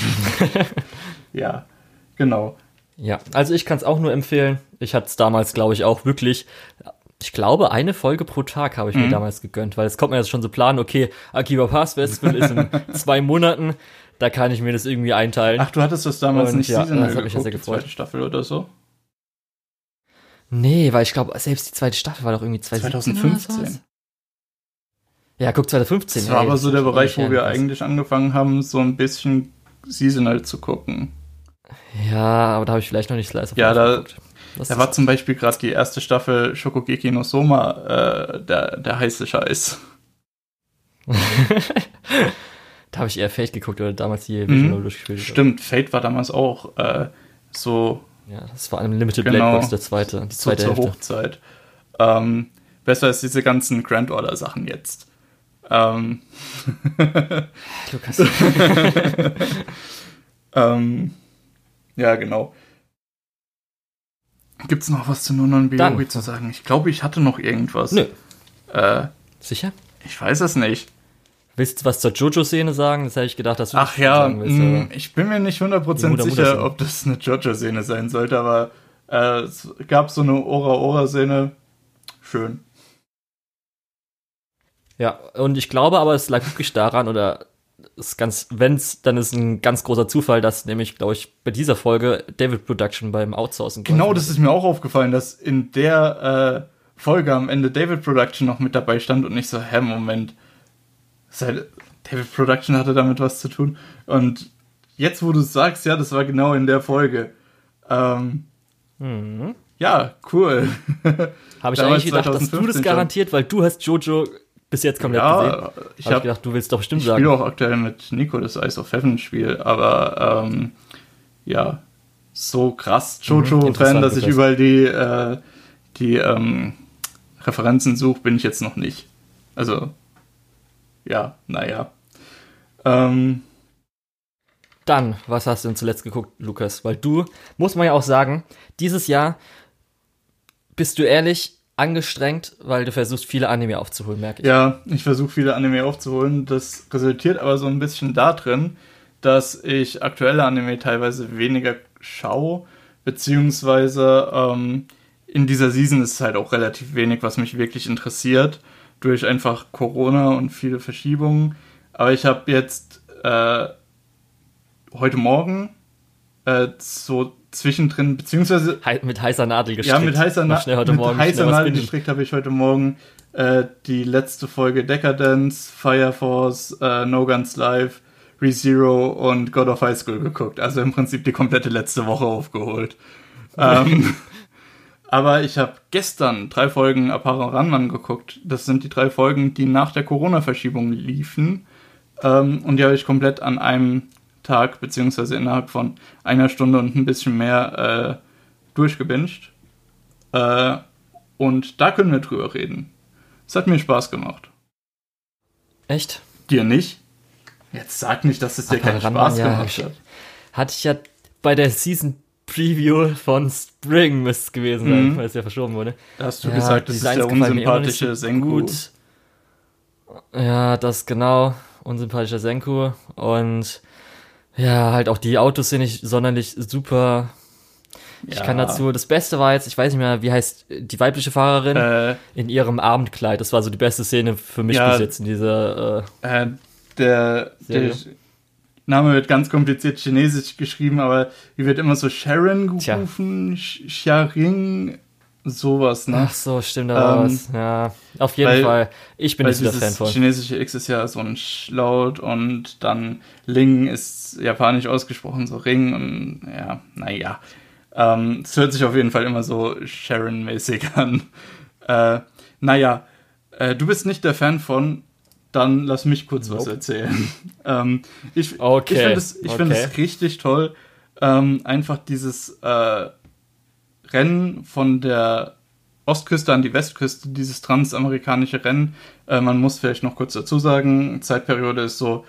[LAUGHS] ja, genau. Ja, also ich kann es auch nur empfehlen. Ich hatte es damals, glaube ich, auch wirklich. Ich glaube, eine Folge pro Tag habe ich Mhm. mir damals gegönnt, weil es kommt mir jetzt schon so planen, okay, Akiba Pass Festival ist in [LAUGHS] zwei Monaten, da kann ich mir das irgendwie einteilen. Ach, du hattest das damals Und nicht ja, seasonal das hat mich ja sehr die gefreut. zweite Staffel oder so? Nee, weil ich glaube, selbst die zweite Staffel war doch irgendwie 2017 oder 2015. sowas. Ja, guck, 2015. Das war ey, aber so der Bereich, wo wir eigentlich angefangen haben, so ein bisschen seasonal zu gucken. Ja, aber da habe ich vielleicht noch nicht Slice of Ja, Life da- Da war zum Beispiel gerade die erste Staffel Shokugeki no Soma äh, der, der heiße Scheiß. [LAUGHS] da habe ich eher Fate geguckt oder damals die Mhm. Vision Novel durchgespielt. Stimmt, Fate war damals auch äh, so, Ja, das war eine Limited Genau. Black Box, der zweite, die so zweite zur Hälfte. Hochzeit. Ähm, besser als diese ganzen Grand Order Sachen jetzt. Ähm, [LAUGHS] Lukas. [LAUGHS] ähm, ja, genau. Gibt's noch was zu Nonon Biori zu sagen? Ich glaube, ich hatte noch irgendwas. Nö. Äh, Sicher? ich weiß es nicht. Willst du was zur Jojo-Szene sagen? Das hätte ich gedacht, dass du Ach das ja, sagen willst. mh, aber- ich bin mir nicht Die 100% Mutter- sicher, ob das eine Jojo-Szene sein sollte, aber äh, es gab so eine Ora-Ora-Szene. Schön. Ja, und ich glaube aber, es lag wirklich daran, oder ist ganz, wenn's, dann ist ein ganz großer Zufall, dass nämlich, glaube ich, bei dieser Folge David Production beim Outsourcing Genau, das ist mir auch aufgefallen, dass in der äh, Folge am Ende David Production noch mit dabei stand und ich so, hä, Moment. Seit David Production hatte damit was zu tun. Und jetzt, wo du es sagst, ja, das war genau in der Folge. Ähm, Mhm. ja, cool. [LAUGHS] Habe ich eigentlich gedacht, dass du 2015 das garantiert, weil du hast Jojo bis jetzt komplett gesehen. ja, ich Habe ich habe gedacht, du willst doch bestimmt Ich sagen. spiele auch aktuell mit Nico das Ice of Heaven Spiel, aber ähm, ja, so krass Mhm, Jojo-Fan, interessant, dass ich überall die, äh, die ähm, Referenzen suche, bin ich jetzt noch nicht. Also, ja, naja. Ähm, Dann, was hast du denn zuletzt geguckt, Lukas? Weil du, muss man ja auch sagen, dieses Jahr bist du ehrlich angestrengt, weil du versuchst, viele Anime aufzuholen, merke ich. ja, ich versuche viele Anime aufzuholen. Das resultiert aber so ein bisschen darin, dass ich aktuelle Anime teilweise weniger schaue, beziehungsweise ähm, in dieser Season ist es halt auch relativ wenig, was mich wirklich interessiert, durch einfach Corona und viele Verschiebungen. Aber ich habe jetzt äh, heute Morgen äh, so zwischendrin, beziehungsweise Hei mit heißer Nadel gestrickt. ja, mit heißer, Na schnell heute mit Morgen heißer Nadel gestrickt habe ich heute Morgen äh, die letzte Folge Decadence, Fire Force, äh, No Guns Live, ReZero und God of High School geguckt. Also im Prinzip die komplette letzte Woche aufgeholt. [LAUGHS] ähm, aber ich habe gestern drei Folgen Apara Ranman geguckt. Das sind die drei Folgen, die nach der Corona-Verschiebung liefen. Ähm, und die habe ich komplett an einem Tag, beziehungsweise innerhalb von einer Stunde und ein bisschen mehr äh, durchgebinged. Äh, und da können wir drüber reden. Es hat mir Spaß gemacht. Echt? Dir nicht? Jetzt sag nicht, dass es dir keinen Apparat Ranman, Spaß ja, hab gemacht hat. Hatte ich ja bei der Season Preview von Spring müsste es gewesen sein, mhm. weil es ja verschoben wurde. Da hast du ja, gesagt, das ist der unsympathische so Senku. Gut. Ja, das genau, unsympathischer Senku. Und ja, halt auch die Autos sind nicht sonderlich super. Ich kann dazu, das Beste war jetzt, ich weiß nicht mehr, wie heißt die weibliche Fahrerin äh, in ihrem Abendkleid. Das war so die beste Szene für mich ja, bis jetzt in dieser. Äh, äh, der, der, Name wird ganz kompliziert chinesisch geschrieben, aber die wird immer so Sharon gerufen, Sharing, sowas, ne? Ach so, stimmt da ähm, was. Ja, auf jeden weil, Fall. Ich bin nicht der Fan von. chinesische X ist ja so ein Schlaut und dann Ling ist japanisch ausgesprochen, so Ring und ja, naja. Ähm, es hört sich auf jeden Fall immer so Sharon-mäßig an. Äh, naja, äh, du bist nicht der Fan von, dann lass mich kurz nope. was erzählen. [LAUGHS] ähm, ich okay. ich finde es okay. find richtig toll, ähm, einfach dieses äh, Rennen von der Ostküste an die Westküste, dieses transamerikanische Rennen. Äh, man muss vielleicht noch kurz dazu sagen, Zeitperiode ist so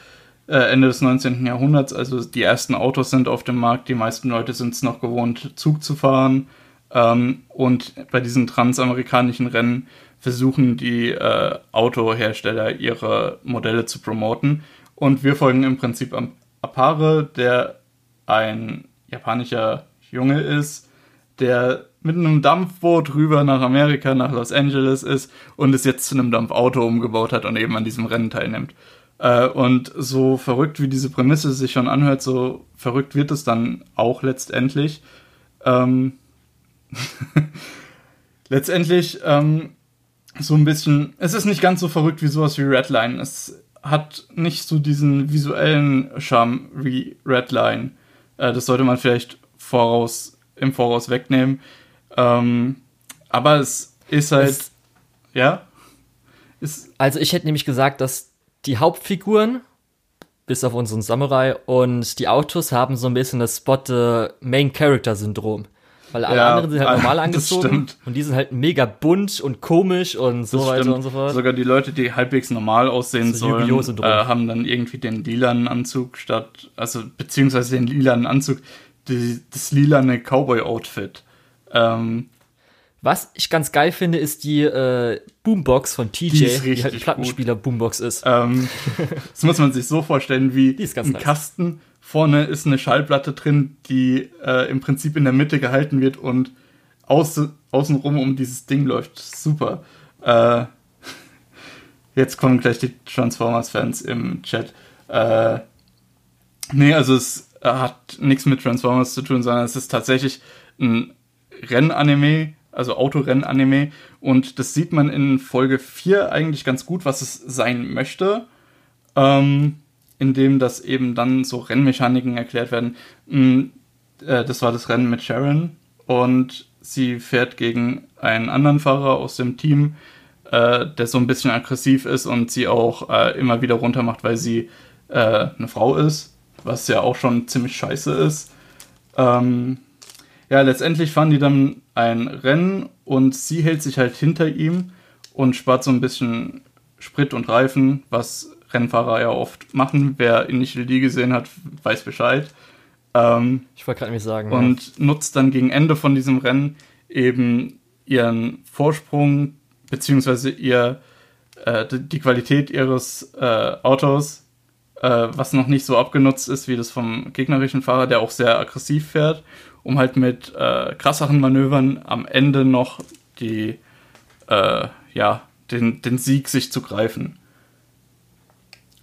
äh, Ende des 19. Jahrhunderts. Also die ersten Autos sind auf dem Markt, die meisten Leute sind es noch gewohnt, Zug zu fahren. Ähm, und bei diesen transamerikanischen Rennen versuchen die äh, Autohersteller ihre Modelle zu promoten. Und wir folgen im Prinzip Apare, der ein japanischer Junge ist, der mit einem Dampfboot rüber nach Amerika, nach Los Angeles ist und es jetzt zu einem Dampfauto umgebaut hat und eben an diesem Rennen teilnimmt. Äh, und so verrückt wie diese Prämisse sich schon anhört, so verrückt wird es dann auch letztendlich. Ähm [LAUGHS] letztendlich ähm, so ein bisschen, es ist nicht ganz so verrückt wie sowas wie Redline. Es hat nicht so diesen visuellen Charme wie Redline. Äh, das sollte man vielleicht voraus, im Voraus wegnehmen. Ähm, aber es ist halt, es, ja. Ist, also ich hätte nämlich gesagt, dass die Hauptfiguren, bis auf unseren Samurai, und die Autos haben so ein bisschen das Spot Weil alle ja, anderen sind halt [LAUGHS] normal angezogen und die sind halt mega bunt und komisch und so weiter stimmt. und so fort. Sogar die Leute, die halbwegs normal aussehen so sollen, äh, haben dann irgendwie den lilanen Anzug statt, also beziehungsweise den lilanen Anzug, die, das lilane Cowboy-Outfit. Ähm, was ich ganz geil finde, ist die äh, Boombox von TJ, die, die halt Plattenspieler gut. Boombox ist. Ähm, [LAUGHS] das muss man sich so vorstellen, wie ein nice. Kasten. Vorne ist eine Schallplatte drin, die äh, im Prinzip in der Mitte gehalten wird und außen, außenrum um dieses Ding läuft. Super. Äh, [LAUGHS] jetzt kommen gleich die Transformers-Fans im Chat. Äh, nee, also es hat nichts mit Transformers zu tun, sondern es ist tatsächlich ein Rennanime, also Autorennen-Anime. Und das sieht man in Folge 4 eigentlich ganz gut, was es sein möchte. Ähm, indem das eben dann so Rennmechaniken erklärt werden. Mhm, äh, das war das Rennen mit Sharon und sie fährt gegen einen anderen Fahrer aus dem Team, äh, der so ein bisschen aggressiv ist und sie auch äh, immer wieder runtermacht, weil sie eine Frau ist, was ja auch schon ziemlich scheiße ist. Ähm, ja, letztendlich fahren die dann ein Rennen und sie hält sich halt hinter ihm und spart so ein bisschen Sprit und Reifen, was Rennfahrer ja oft machen. Wer Initial D gesehen hat, weiß Bescheid. Ähm, ich wollte gerade nicht sagen. Und ja. nutzt dann gegen Ende von diesem Rennen eben ihren Vorsprung beziehungsweise ihr äh, die Qualität ihres äh, Autos, äh, was noch nicht so abgenutzt ist wie das vom gegnerischen Fahrer, der auch sehr aggressiv fährt um halt mit äh, krasseren Manövern am Ende noch die, äh, ja, den, den Sieg sich zu greifen.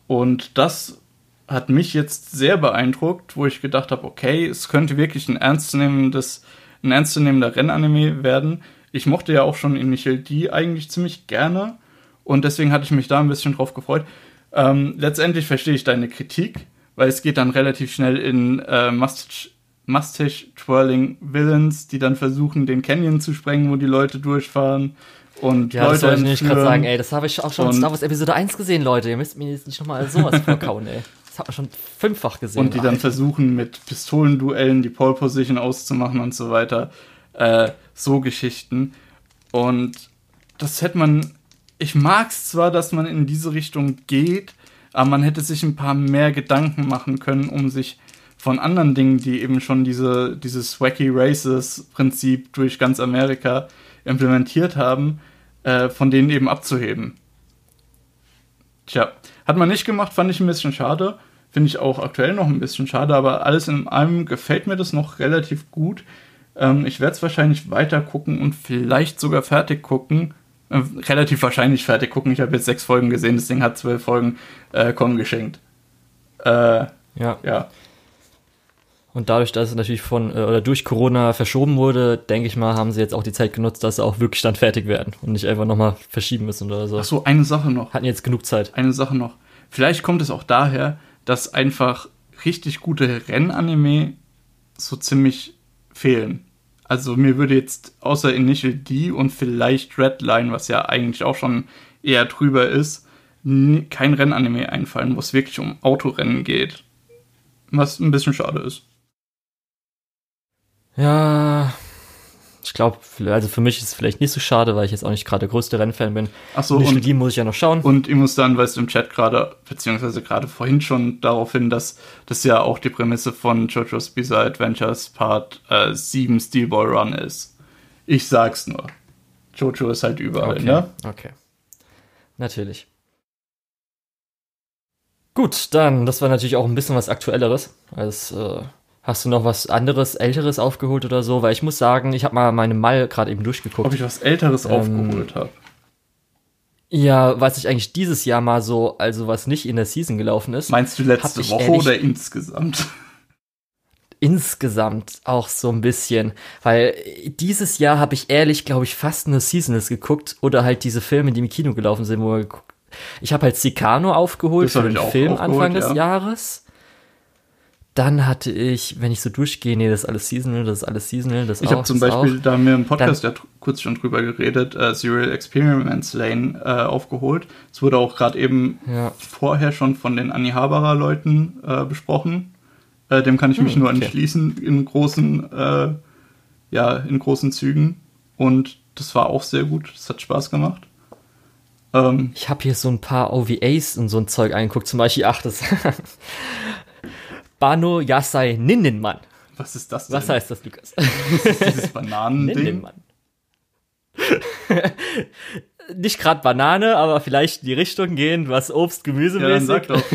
Und das hat mich jetzt sehr beeindruckt, wo ich gedacht habe, okay, es könnte wirklich ein ernstzunehmendes, ein ernstzunehmender Rennanime werden. Ich mochte ja auch schon Initial D eigentlich ziemlich gerne und deswegen hatte ich mich da ein bisschen drauf gefreut. Ähm, letztendlich verstehe ich deine Kritik, weil es geht dann relativ schnell in äh, Must Mustache-Twirling Villains, die dann versuchen, den Canyon zu sprengen, wo die Leute durchfahren. Und ja, Leute das wollte ich gerade sagen, ey, das habe ich auch schon in Star Wars Episode 1 gesehen, Leute. Ihr müsst mir jetzt nicht nochmal sowas vorkauen, ey. Das hat man schon fünffach gesehen. Und die dann versuchen, mit Pistolenduellen die Pole Position auszumachen und so weiter. Äh, so Geschichten. Und das hätte man. Ich mag es zwar, dass man in diese Richtung geht, aber man hätte sich ein paar mehr Gedanken machen können, um sich von anderen Dingen, die eben schon diese, dieses Wacky Races-Prinzip durch ganz Amerika implementiert haben, äh, von denen eben abzuheben. Tja, hat man nicht gemacht, fand ich ein bisschen schade. Finde ich auch aktuell noch ein bisschen schade, aber alles in allem gefällt mir das noch relativ gut. Ähm, ich werde es wahrscheinlich weiter gucken und vielleicht sogar fertig gucken. Äh, relativ wahrscheinlich fertig gucken. Ich habe jetzt sechs Folgen gesehen, das Ding hat zwölf Folgen äh, kommen geschenkt. Äh, ja. ja. Und dadurch, dass es natürlich von äh, oder durch Corona verschoben wurde, denke ich mal, haben sie jetzt auch die Zeit genutzt, dass sie auch wirklich dann fertig werden und nicht einfach nochmal verschieben müssen oder so. Ach so, eine Sache noch. Hatten jetzt genug Zeit. Eine Sache noch. Vielleicht kommt es auch daher, dass einfach richtig gute Rennanime so ziemlich fehlen. Also mir würde jetzt außer Initial D und vielleicht Redline, was ja eigentlich auch schon eher drüber ist, kein Rennanime einfallen, wo es wirklich um Autorennen geht. Was ein bisschen schade ist. Ja, ich glaube, also für mich ist es vielleicht nicht so schade, weil ich jetzt auch nicht gerade der größte Rennfan bin. Ach so, und die muss ich ja noch schauen. Und ich muss dann, weißt du, im Chat gerade, beziehungsweise gerade vorhin schon darauf hin, dass das ja auch die Prämisse von JoJo's Bizarre Adventures Part äh, 7 Steelball Run ist. Ich sag's nur. Jojo ist halt überall, okay. ne? Okay. Natürlich. Gut, dann, das war natürlich auch ein bisschen was Aktuelleres als äh, Hast du noch was anderes, älteres aufgeholt oder so? Weil ich muss sagen, ich habe mal meine Mal gerade eben durchgeguckt. Ob ich was älteres ähm, aufgeholt habe? Ja, was ich eigentlich dieses Jahr mal so, also was nicht in der Season gelaufen ist. Meinst du letzte Woche oder insgesamt? Insgesamt auch so ein bisschen, weil dieses Jahr habe ich ehrlich, glaube ich, fast eine Seasonless geguckt oder halt diese Filme, die im Kino gelaufen sind, wo wir geguckt. Ich habe halt Sicano aufgeholt für den Film Anfang ja. des Jahres. Dann hatte ich, wenn ich so durchgehe, nee, das ist alles Seasonal, das ist alles Seasonal, das Ich habe zum Beispiel, auch. da haben wir im Podcast Dann, ja kurz schon drüber geredet, äh, Serial Experiments Lane äh, aufgeholt. Es wurde auch gerade eben ja. vorher schon von den Annie Haberer Leuten äh, besprochen. Äh, dem kann ich mich hm, nur okay. anschließen in großen, äh, ja, in großen Zügen. Und das war auch sehr gut. Das hat Spaß gemacht. Ähm, ich habe hier so ein paar OVAs und so ein Zeug eingeguckt. Zum Beispiel, ach, das [LAUGHS] Bano Yasai Ninnenmann. Was ist das denn? Was heißt das, Lukas? [LAUGHS] Was ist dieses Bananending? Ninnenmann. [LAUGHS] Nicht gerade Banane, aber vielleicht in die Richtung gehen, was Obst, Gemüse Ja, dann sag doch. [LAUGHS]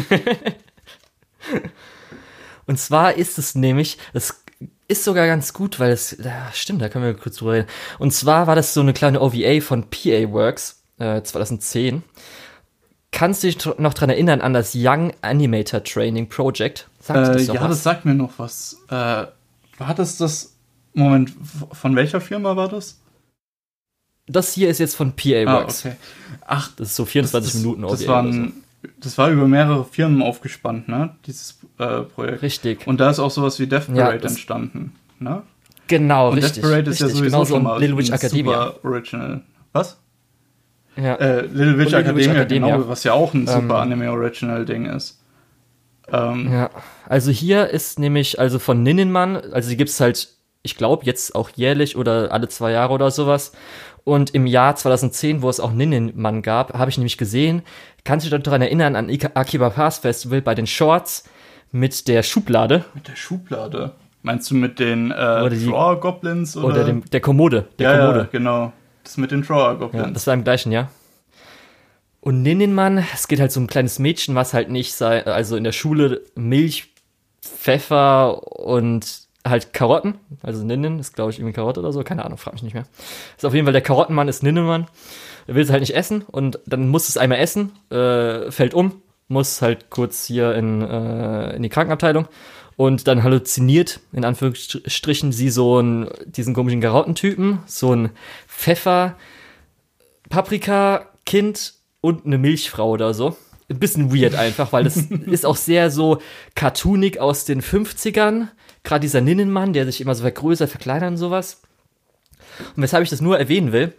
Und zwar ist es nämlich, das ist sogar ganz gut, weil es, ja, stimmt, da können wir kurz drüber reden. Und zwar war das so eine kleine OVA von PA Works, äh, 2010. Kannst du dich noch dran erinnern an das Young Animator Training Project? Sagt äh, das ja, was? das sagt mir noch was. Äh, war das das. Moment, von welcher Firma war das? Das hier ist jetzt von PA Works. Ah, okay. Ach, das ist so 24 das, Minuten das, waren, so. das war über mehrere Firmen aufgespannt, ne? Dieses äh, Projekt. Richtig. Und da ist auch sowas wie Death Parade ja, entstanden, ne? Genau, Und richtig. Death Parade ist richtig, ja sowieso genau schon mal Little Witch Academia. super original. Was? Ja. Äh, Little Witch Academia, Academia, genau, was ja auch ein super ähm, Anime-Original-Ding ist. Ähm, ja, also hier ist nämlich, also von Ninnenmann, also die gibt's halt, ich glaube, jetzt auch jährlich oder alle zwei Jahre oder sowas. Und im Jahr 2010, wo es auch Ninnenmann gab, habe ich nämlich gesehen, kannst du dich daran erinnern, an Akiba Pass Festival bei den Shorts mit der Schublade. Mit der Schublade? Meinst du mit den äh, Drawer Goblins? Oder, oder dem, der Kommode. Der ja, Kommode. Ja, genau. Das mit den Drawer Goblins. Ja, das war im gleichen Jahr. Und Ninnenmann, es geht halt so ein kleines Mädchen, was halt nicht sei, also in der Schule Milch, Pfeffer und halt Karotten, also Ninnen ist glaube ich irgendwie Karotte oder so, keine Ahnung, frag mich nicht mehr. Ist auf jeden Fall der Karottenmann ist Ninnenmann. Er will es halt nicht essen und dann muss es einmal essen, äh, fällt um, muss halt kurz hier in, äh, in die Krankenabteilung und dann halluziniert in Anführungsstrichen sie so einen, diesen komischen Karottentypen, so ein Pfeffer, Paprika, Kind und eine Milchfrau oder so. Ein bisschen weird einfach, weil das [LAUGHS] ist auch sehr so cartoonig aus den 50ern. Gerade dieser Ninnenmann, der sich immer so vergrößert, verkleinert und sowas. Und weshalb ich das nur erwähnen will,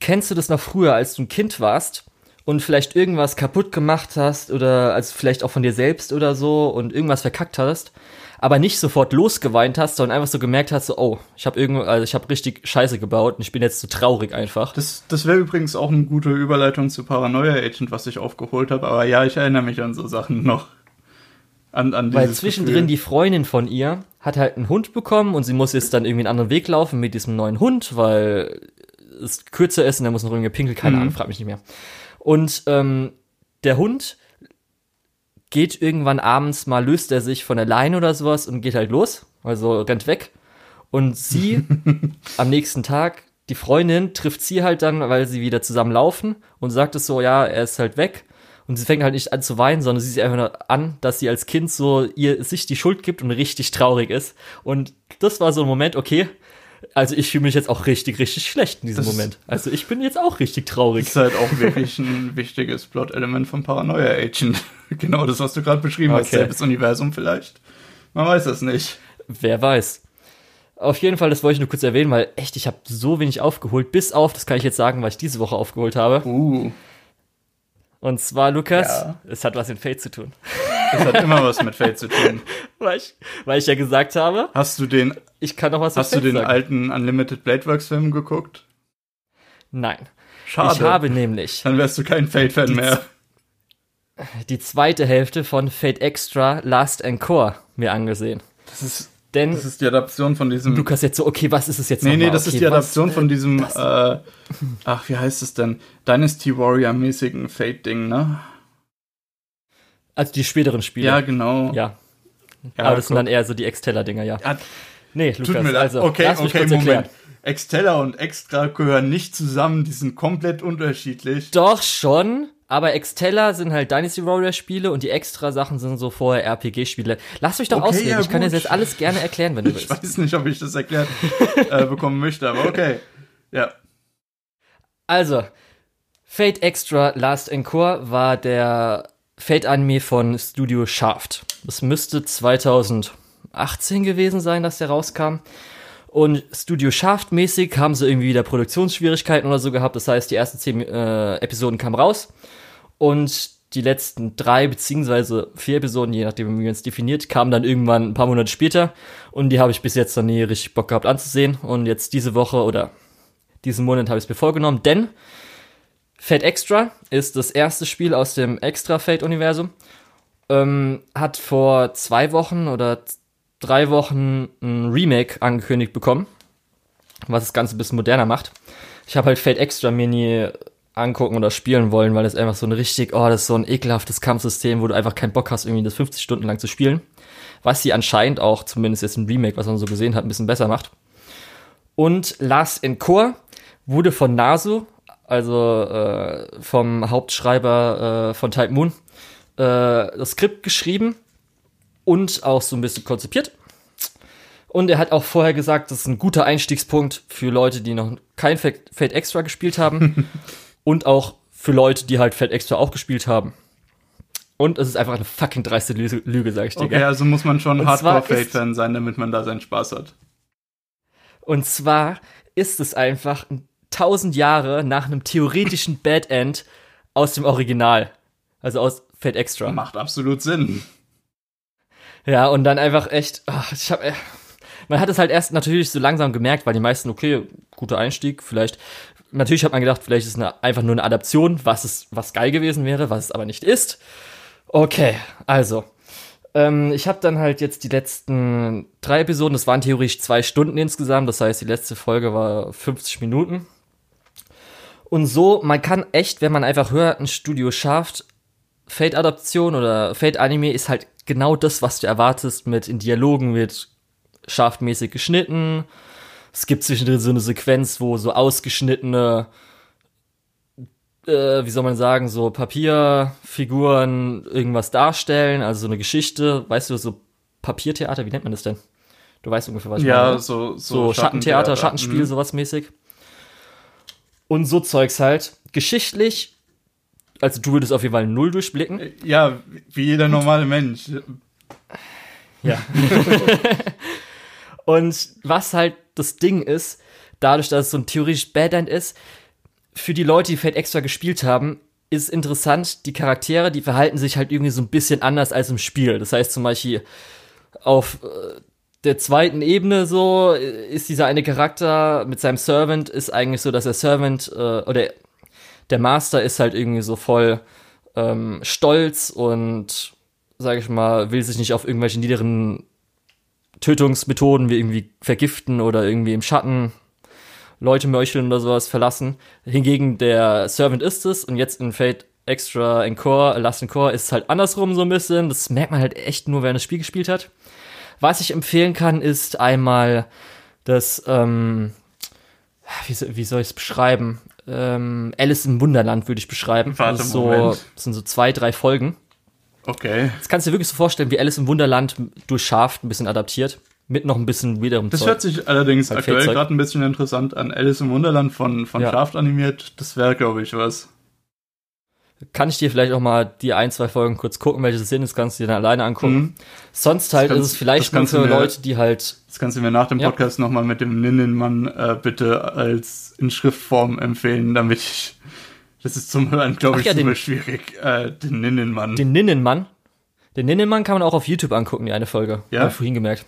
kennst du das noch früher, als du ein Kind warst und vielleicht irgendwas kaputt gemacht hast oder also vielleicht auch von dir selbst oder so und irgendwas verkackt hast aber nicht sofort losgeweint hast, sondern einfach so gemerkt hast, so, oh, ich habe irgendwo, also ich habe richtig Scheiße gebaut und ich bin jetzt so traurig einfach. Das, das wäre übrigens auch eine gute Überleitung zu Paranoia Agent, was ich aufgeholt habe, aber ja, ich erinnere mich an so Sachen noch. An, an Weil zwischendrin Gefühl. die Freundin von ihr hat halt einen Hund bekommen und sie muss jetzt dann irgendwie einen anderen Weg laufen mit diesem neuen Hund, weil es kürzer ist und der muss noch irgendwie pinkeln, keine Mhm. Ahnung, frag mich nicht mehr. Und ähm, der Hund geht irgendwann abends mal, löst er sich von der Leine oder sowas und geht halt los, also rennt weg. Und sie [LAUGHS] am nächsten Tag, die Freundin, trifft sie halt dann, weil sie wieder zusammen laufen und sagt es so, ja, er ist halt weg. Und sie fängt halt nicht an zu weinen, sondern sie sieht einfach nur an, dass sie als Kind so ihr sich die Schuld gibt und richtig traurig ist. Und das war so ein Moment, okay, also ich fühle mich jetzt auch richtig, richtig schlecht in diesem Das- Moment. Also ich bin jetzt auch richtig traurig. ist halt auch wirklich ein wichtiges Plot-Element von Paranoia Agent. [LAUGHS] genau das, was du gerade beschrieben hast. Okay. Selbes Universum vielleicht. Man weiß es nicht. Wer weiß. Auf jeden Fall, das wollte ich nur kurz erwähnen, weil echt, ich habe so wenig aufgeholt, bis auf, das kann ich jetzt sagen, was ich diese Woche aufgeholt habe. Uh, Und zwar, Lukas, Ja. es hat was mit Fate zu tun. das hat immer was mit Fate zu tun. [LAUGHS] Weil ich, weil ich ja gesagt habe, Hast du den, ich kann noch was hast du mit Fate den sagen. alten Unlimited Blade Works Film geguckt? Nein. Schade. Ich habe nämlich Dann wärst du kein Fate-Fan mehr. die zweite Hälfte von Fate Extra Last Encore mir angesehen. Das ist, Denn das ist die Adaption von diesem. Lukas jetzt so, okay, was ist es jetzt nee, nee, das okay, ist die was- Adaption von diesem, äh, ach, wie heißt es denn? Dynasty Warrior-mäßigen Fate-Ding, ne? Also die späteren Spiele. Ja, genau. Ja. Ja, Aber das sind dann eher so die Exteller-Dinger, ja. Ja, Nee, Lukas, Tut mir leid. also, okay, okay, Moment. erklären. Extella und Extra gehören nicht zusammen, die sind komplett unterschiedlich. Doch schon, aber Extella sind halt Dynasty Warrior Spiele und die extra Sachen sind so vorher RPG-Spiele. Lass mich doch Okay, ausreden. ja, ich kann dir jetzt alles gerne erklären, wenn du [LAUGHS] Ich willst. weiß nicht, ob ich das erklärt äh, [LAUGHS] bekommen möchte, aber okay. Ja. Also, Fate Extra Last Encore war der Fate-Anime von Studio Shaft. Das müsste 2018 gewesen sein, dass der rauskam. Und Studio Shaft-mäßig haben sie irgendwie wieder Produktionsschwierigkeiten oder so gehabt. Das heißt, die ersten zehn äh, Episoden kamen raus. Und die letzten drei beziehungsweise vier Episoden, je nachdem, wie man es definiert, kamen dann irgendwann ein paar Monate später. Und die habe ich bis jetzt noch nie richtig Bock gehabt anzusehen. Und jetzt diese Woche oder diesen Monat habe ich es mir vorgenommen, denn Fate Extra ist das erste Spiel aus dem Extra Fate-Universum. Ähm, hat vor zwei Wochen oder drei Wochen ein Remake angekündigt bekommen, was das Ganze ein bisschen moderner macht. Ich habe halt Fate Extra mir nie angucken oder spielen wollen, weil das einfach so ein richtig, oh, das ist so ein ekelhaftes Kampfsystem, wo du einfach keinen Bock hast, irgendwie das 50 Stunden lang zu spielen. Was sie anscheinend auch, zumindest jetzt im Remake, was man so gesehen hat, ein bisschen besser macht. Und Last in Core wurde von Nasu, also äh, vom Hauptschreiber äh, von Type Moon, äh, das Skript geschrieben und auch so ein bisschen konzipiert. Und er hat auch vorher gesagt, das ist ein guter Einstiegspunkt für Leute, die noch kein Fate Extra gespielt haben [LAUGHS] und auch für Leute, die halt Fate Extra auch gespielt haben. Und es ist einfach eine fucking dreiste Lüge, sag ich dir. Okay, gell? also muss man schon Hardcore-Fate-Fan sein, damit man da seinen Spaß hat. Und zwar ist es einfach tausend Jahre nach einem theoretischen [LAUGHS] Bad End aus dem Original. Also aus Fate Extra. Macht absolut Sinn. Ja, und dann einfach echt, ach, ich hab, äh, man hat es halt erst natürlich so langsam gemerkt, weil die meisten, okay, guter Einstieg, vielleicht, natürlich hat man gedacht, vielleicht ist es einfach nur eine Adaption, was es, was geil gewesen wäre, was es aber nicht ist. Okay, also, ähm, ich habe dann halt jetzt die letzten drei Episoden, das waren theoretisch zwei Stunden insgesamt, das heißt, die letzte Folge war 50 Minuten. Und so, man kann echt, wenn man einfach hört, ein Studio schafft, Fate-Adaption oder Fate-Anime ist halt genau das, was du erwartest, mit in Dialogen wird schaftmäßig geschnitten. Es gibt zwischendrin so eine Sequenz, wo so ausgeschnittene, äh, wie soll man sagen, so Papierfiguren irgendwas darstellen, also so eine Geschichte, weißt du, so Papiertheater, wie nennt man das denn? Du weißt ungefähr, was ich meine. Ja, oder? so, so Schattentheater, Schattenspiel, Mhm. sowas mäßig. Und so Zeugs halt. Geschichtlich, also du würdest auf jeden Fall null durchblicken. Ja, wie jeder normale Mensch. Ja. [LAUGHS] [LAUGHS] Und was halt das Ding ist, dadurch, dass es so ein theoretisch Bad End ist, für die Leute, die Fate Extra gespielt haben, ist interessant, die Charaktere, die verhalten sich halt irgendwie so ein bisschen anders als im Spiel. Das heißt zum Beispiel auf äh, der zweiten Ebene so äh, ist dieser eine Charakter mit seinem Servant ist eigentlich so, dass der Servant äh, oder der Master ist halt irgendwie so voll ähm, stolz und sage ich mal, will sich nicht auf irgendwelche niederen Tötungsmethoden wie irgendwie vergiften oder irgendwie im Schatten Leute meucheln oder sowas verlassen. Hingegen der Servant ist es und jetzt in Fate Extra Encore, Last Encore ist es halt andersrum so ein bisschen. Das merkt man halt echt nur, wenn das Spiel gespielt hat. Was ich empfehlen kann, ist einmal das, ähm, wie, wie soll ich es beschreiben? Ähm, Alice im Wunderland würde ich beschreiben. Warte, das, so, das sind so zwei, drei Folgen. Okay. Das kannst du dir wirklich so vorstellen, wie Alice im Wunderland durch Shaft ein bisschen adaptiert. Mit noch ein bisschen wiederum Das Zeug. hört sich allerdings Halt aktuell gerade ein bisschen interessant an. Alice im Wunderland von, von Ja. Shaft animiert. Das wäre, glaube ich, was. Kann ich dir vielleicht auch mal die ein, zwei Folgen kurz gucken, welche das sind, das kannst du dir dann alleine angucken. Mhm. Sonst halt kannst- ist es vielleicht nur für mir- Leute, die halt Das kannst du mir nach dem Ja. Podcast nochmal mit dem Ninninmann äh, bitte als in Schriftform empfehlen, damit ich. Das ist zum Hören, glaube ich, ja, super den- schwierig. Äh, den Ninninmann. den Ninnenmann. Den Ninnenmann kann man auch auf YouTube angucken, die eine Folge. Ja? Hab ich vorhin gemerkt.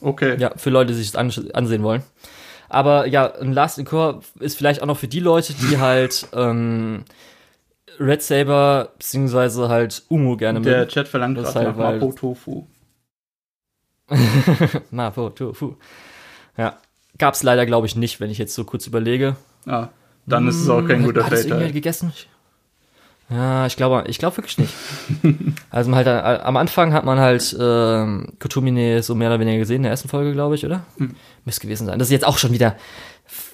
Okay. Ja, für Leute, die sich das an ansehen wollen. Aber ja, ein Last in Core ist vielleicht auch noch für die Leute, die [LAUGHS] halt ähm, Red Saber beziehungsweise halt Umu gerne Der mögen. Chat verlangt Das gerade halt, nach Mapo Tofu. [LAUGHS] Mapo, Tofu. Ja, gab's leider glaube ich nicht, wenn ich jetzt so kurz überlege. Ah, dann ist es auch kein guter Hat das irgendjemand Fate. gegessen? Ja, ich glaube, ich glaube wirklich nicht. [LAUGHS] also man halt äh, am Anfang hat man halt ähm, Kotumine so mehr oder weniger gesehen in der ersten Folge, glaube ich, oder? Hm. Müsste gewesen sein. Das ist jetzt auch schon wieder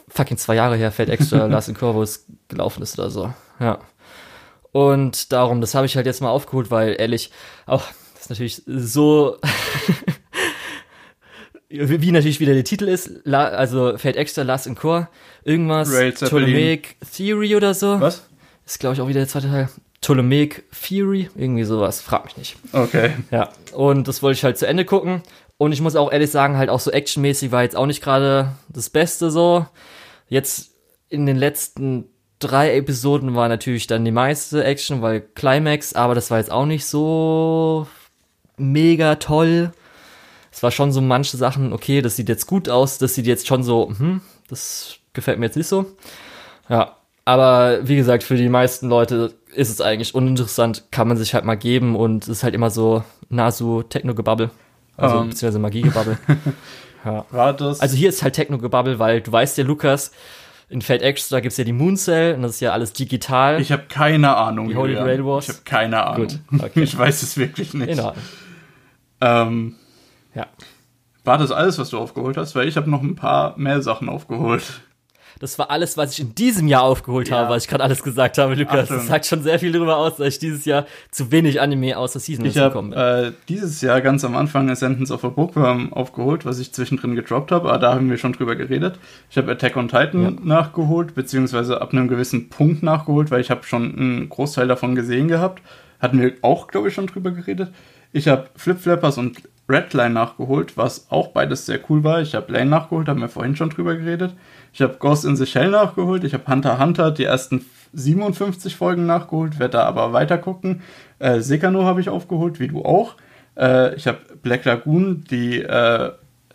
fucking zwei Jahre her, fällt extra [LAUGHS] Last in es gelaufen ist oder so. Ja. Und darum, das habe ich halt jetzt mal aufgeholt, weil ehrlich, auch das ist natürlich so [LAUGHS] wie natürlich wieder der Titel ist, La, also Fate Extra Last in Core, irgendwas. Ptolemaic Theory oder so. Was? Ist, glaube ich, auch wieder der zweite Teil. Ptolemaic Theory, irgendwie sowas, frag mich nicht. Okay. Ja, und das wollte ich halt zu Ende gucken. Und ich muss auch ehrlich sagen, halt auch so actionmäßig war jetzt auch nicht gerade das Beste so. Jetzt in den letzten drei Episoden war natürlich dann die meiste Action, weil Climax, aber das war jetzt auch nicht so mega toll. Es war schon so manche Sachen, okay, das sieht jetzt gut aus, das sieht jetzt schon so, hm, das gefällt mir jetzt nicht so. Ja, aber wie gesagt, für die meisten Leute ist es eigentlich uninteressant, kann man sich halt mal geben und es ist halt immer so Nasu Techno-Gebabbel. Also Ähm. beziehungsweise Magie-Gebabbel. [LAUGHS] ja. War das. Also hier ist halt Techno-Gebabbel, weil du weißt ja, Lukas, in Fate Extra gibt's ja die Moon Cell und das ist ja alles digital. ich habe keine Ahnung. Die Holy. Grail Wars? Ich habe keine Ahnung. Gut, okay. [LAUGHS] Ich weiß es wirklich nicht. Ordnung. Ähm, Ja. war das alles, was du aufgeholt hast? Weil ich habe noch ein paar mehr Sachen aufgeholt. Das war alles, was ich in diesem Jahr aufgeholt Ja. habe, was ich gerade alles gesagt habe, Lukas. Achtung. Das sagt schon sehr viel darüber aus, dass ich dieses Jahr zu wenig Anime aus der Season Ich gekommen bin. habe äh, dieses Jahr ganz am Anfang Ascendance of a Bookworm aufgeholt, was ich zwischendrin gedroppt habe, aber da haben wir schon drüber geredet. Ich habe Attack on Titan Ja. nachgeholt, beziehungsweise ab einem gewissen Punkt nachgeholt, weil ich habe schon einen Großteil davon gesehen gehabt. Hatten wir auch, glaube ich, schon drüber geredet. Ich habe Flip Flappers und Redline nachgeholt, was auch beides sehr cool war. Ich habe Lane nachgeholt, haben wir vorhin schon drüber geredet. Ich habe Ghost in the Shell nachgeholt. Ich habe Hunter Hunter die ersten 57 Folgen nachgeholt, werde da aber weiter gucken. Äh, Sekano habe ich aufgeholt, wie du auch. Äh, ich habe Black Lagoon, die äh,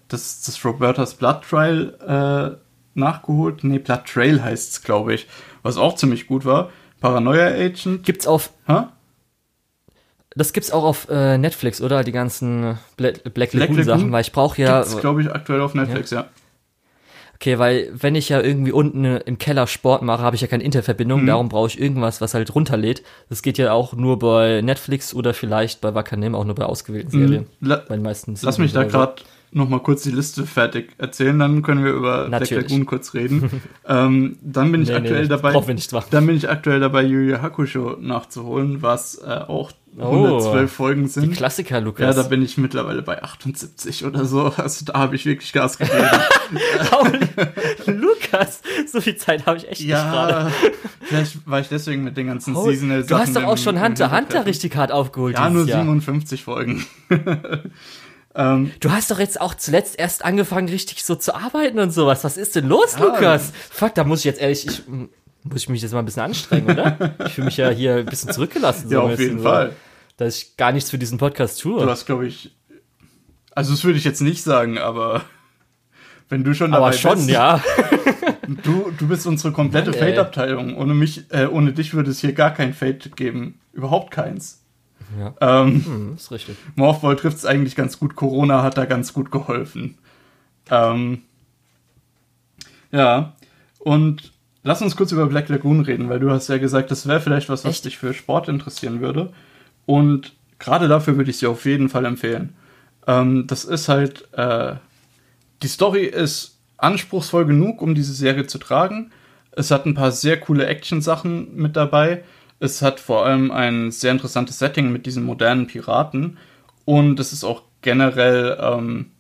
das, das Roberta's Blood Trial äh, nachgeholt. Nee, Blood Trail heißt es, glaube ich. Was auch ziemlich gut war. Paranoia Agent. Gibt's auf, Hä? Das gibt's auch auf äh, Netflix, oder? Die ganzen Bla Black Lagoon Lagoon Sachen, weil ich brauche ja, Gibt's, glaube ich, aktuell auf Netflix, ja. okay, weil wenn ich ja irgendwie unten im Keller Sport mache, habe ich ja keine Internetverbindung, Mhm. darum brauche ich irgendwas, was halt runterlädt. Das geht ja auch nur bei Netflix oder vielleicht bei Wakanim auch nur bei ausgewählten Serien. La Bei den meisten Mhm. lass mich da gerade noch mal kurz die Liste fertig erzählen, dann können wir über Black Natürlich. Lagoon kurz reden. [LAUGHS] ähm, dann bin ich Nee, nee, aktuell dabei. wir nicht machen. Dann bin ich aktuell dabei, Yu Yu Hakusho nachzuholen, was äh, auch Oh, 112 Folgen Die sind. Klassiker, Ja, Lukas. da bin ich mittlerweile bei 78 oder so. Also da habe ich wirklich Gas gegeben. [LAUGHS] Lukas, so viel Zeit habe ich echt nicht gerade. ja, vielleicht war ich deswegen mit den ganzen Oh, Seasonal du hast doch auch im- schon Hunter Hunter richtig hart aufgeholt Ja, nur Jahr. 57 [LAUGHS] Folgen. Du hast doch jetzt auch zuletzt erst angefangen, richtig so zu arbeiten und sowas. Was ist denn los, Ja. Lukas? Fuck, da muss ich jetzt ehrlich, ich, m, muss ich mich jetzt mal ein bisschen anstrengen, oder? Ich fühle mich ja hier ein bisschen zurückgelassen. [LAUGHS] Ja, so ein auf jeden so, Fall. Dass ich gar nichts für diesen Podcast Du tue. hast, glaube ich. Also, das würde ich jetzt nicht sagen, aber. [LAUGHS] Wenn du schon dabei Aber schon, bist, ja. [LAUGHS] Du, du bist unsere komplette. Fate-Abteilung. Ohne mich, äh, ohne dich würde es hier gar kein Fate geben. Überhaupt keins. Ja. Ähm, hm, ist richtig. Morphball trifft es eigentlich ganz gut. Corona hat da ganz gut geholfen. Ähm, ja, und lass uns kurz über Black Lagoon reden, weil du hast ja gesagt, das wäre vielleicht was, was Echt? dich für Sport interessieren würde. Und gerade dafür würde ich sie auf jeden Fall empfehlen. Ähm, das ist halt, äh, die Story ist anspruchsvoll genug, um diese Serie zu tragen. Es hat ein paar sehr coole Action-Sachen mit dabei. Es hat vor allem ein sehr interessantes Setting mit diesen modernen Piraten. Und es ist auch generell ähm,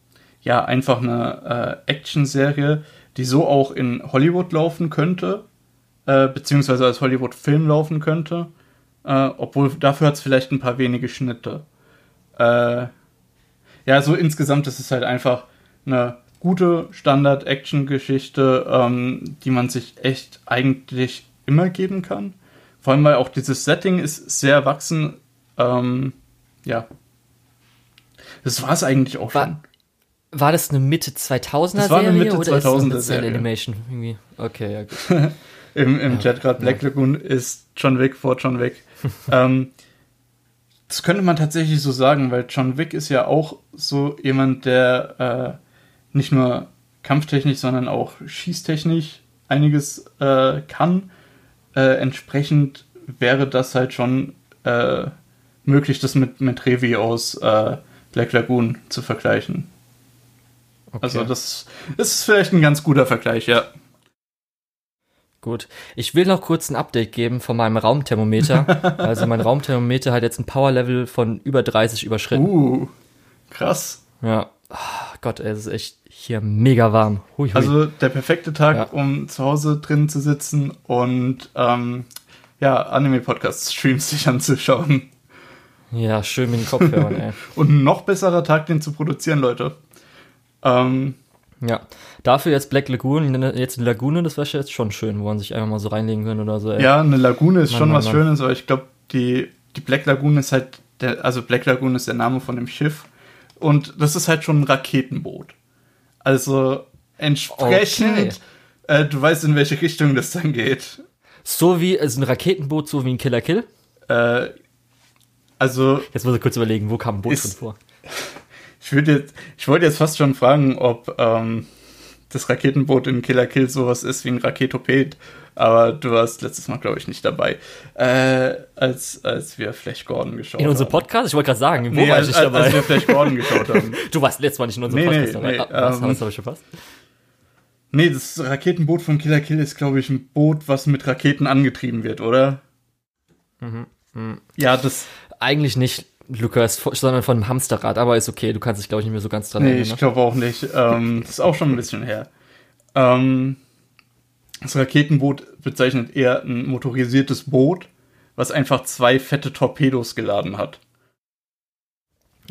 ja einfach eine äh, Action-Serie, die so auch in Hollywood laufen könnte, äh, beziehungsweise als Hollywood-Film laufen könnte. Äh, obwohl dafür hat es vielleicht ein paar wenige Schnitte. Äh, ja, so insgesamt ist es halt einfach eine gute Standard-Action-Geschichte, ähm, die man sich echt eigentlich immer geben kann. Vor allem, weil auch dieses Setting ist sehr erwachsen. Ähm, ja. Das war es eigentlich auch war, schon. War das eine Mitte 2000er Serie? Das war eine Mitte 2000er Serie. Animation irgendwie? Okay, ja gut. [LAUGHS] Im, im ja, Chat gerade Black ja. Lagoon ist John Wick vor John Wick. [LAUGHS] ähm, das könnte man tatsächlich so sagen, weil John Wick ist ja auch so jemand, der äh, nicht nur kampftechnisch, sondern auch schießtechnisch einiges äh, kann. Äh, entsprechend wäre das halt schon äh, möglich, das mit, mit Revi aus äh, Black Lagoon zu vergleichen. Okay. Also das, das ist vielleicht ein ganz guter Vergleich, ja. Gut. Ich will noch kurz ein Update geben von meinem Raumthermometer. [LAUGHS] also mein Raumthermometer hat jetzt ein Powerlevel von über 30 überschritten. Uh, krass. Ja. Oh Gott, ey, es ist echt hier mega warm. Hui, hui. Also der perfekte Tag, ja. um zu Hause drin zu sitzen und ähm, ja, Anime-Podcast-Streams sich anzuschauen. Ja, schön mit den Kopfhörern, ey. [LAUGHS] und ein noch besserer Tag, den zu produzieren, Leute. Ähm, ja, dafür jetzt Black Lagoon, jetzt eine Lagune, das wäre jetzt schon schön, wo man sich einfach mal so reinlegen kann oder so. Ey. Ja, eine Lagune ist Mann, schon Mann, was Mann. Schönes, aber ich glaube, die, die Black Lagoon ist halt, der, also Black Lagoon ist der Name von dem Schiff und das ist halt schon ein Raketenboot. Also entsprechend, okay. äh, du weißt, in welche Richtung das dann geht. So wie, also ein Raketenboot, so wie ein Killer Kill? Äh, also. Jetzt muss ich kurz überlegen, wo kam ein Boot ist, drin vor? [LAUGHS] Ich, jetzt, ich wollte jetzt fast schon fragen, ob ähm, das Raketenboot in Killer Kill sowas ist wie ein Raketoped. Aber du warst letztes Mal, glaube ich, nicht dabei, äh, als, als wir Flash Gordon geschaut haben. In unserem Podcast? Ich wollte gerade sagen, wo nee, war ich nicht dabei? Als wir Flash Gordon geschaut haben. [LAUGHS] du warst letztes Mal nicht in unserem nee, Podcast nee, dabei. Nee, ah, was, ähm, was habe ich verpasst? Nee, das Raketenboot von Killer Kill ist, glaube ich, ein Boot, was mit Raketen angetrieben wird, oder? Mhm. mhm. Ja, das. Eigentlich nicht. Lukas, sondern von einem Hamsterrad, aber ist okay, du kannst dich, glaube ich, nicht mehr so ganz dran nee, erinnern. Nee, ich glaube auch nicht. Ähm, das ist auch schon ein bisschen her. Ähm, das Raketenboot bezeichnet eher ein motorisiertes Boot, was einfach zwei fette Torpedos geladen hat.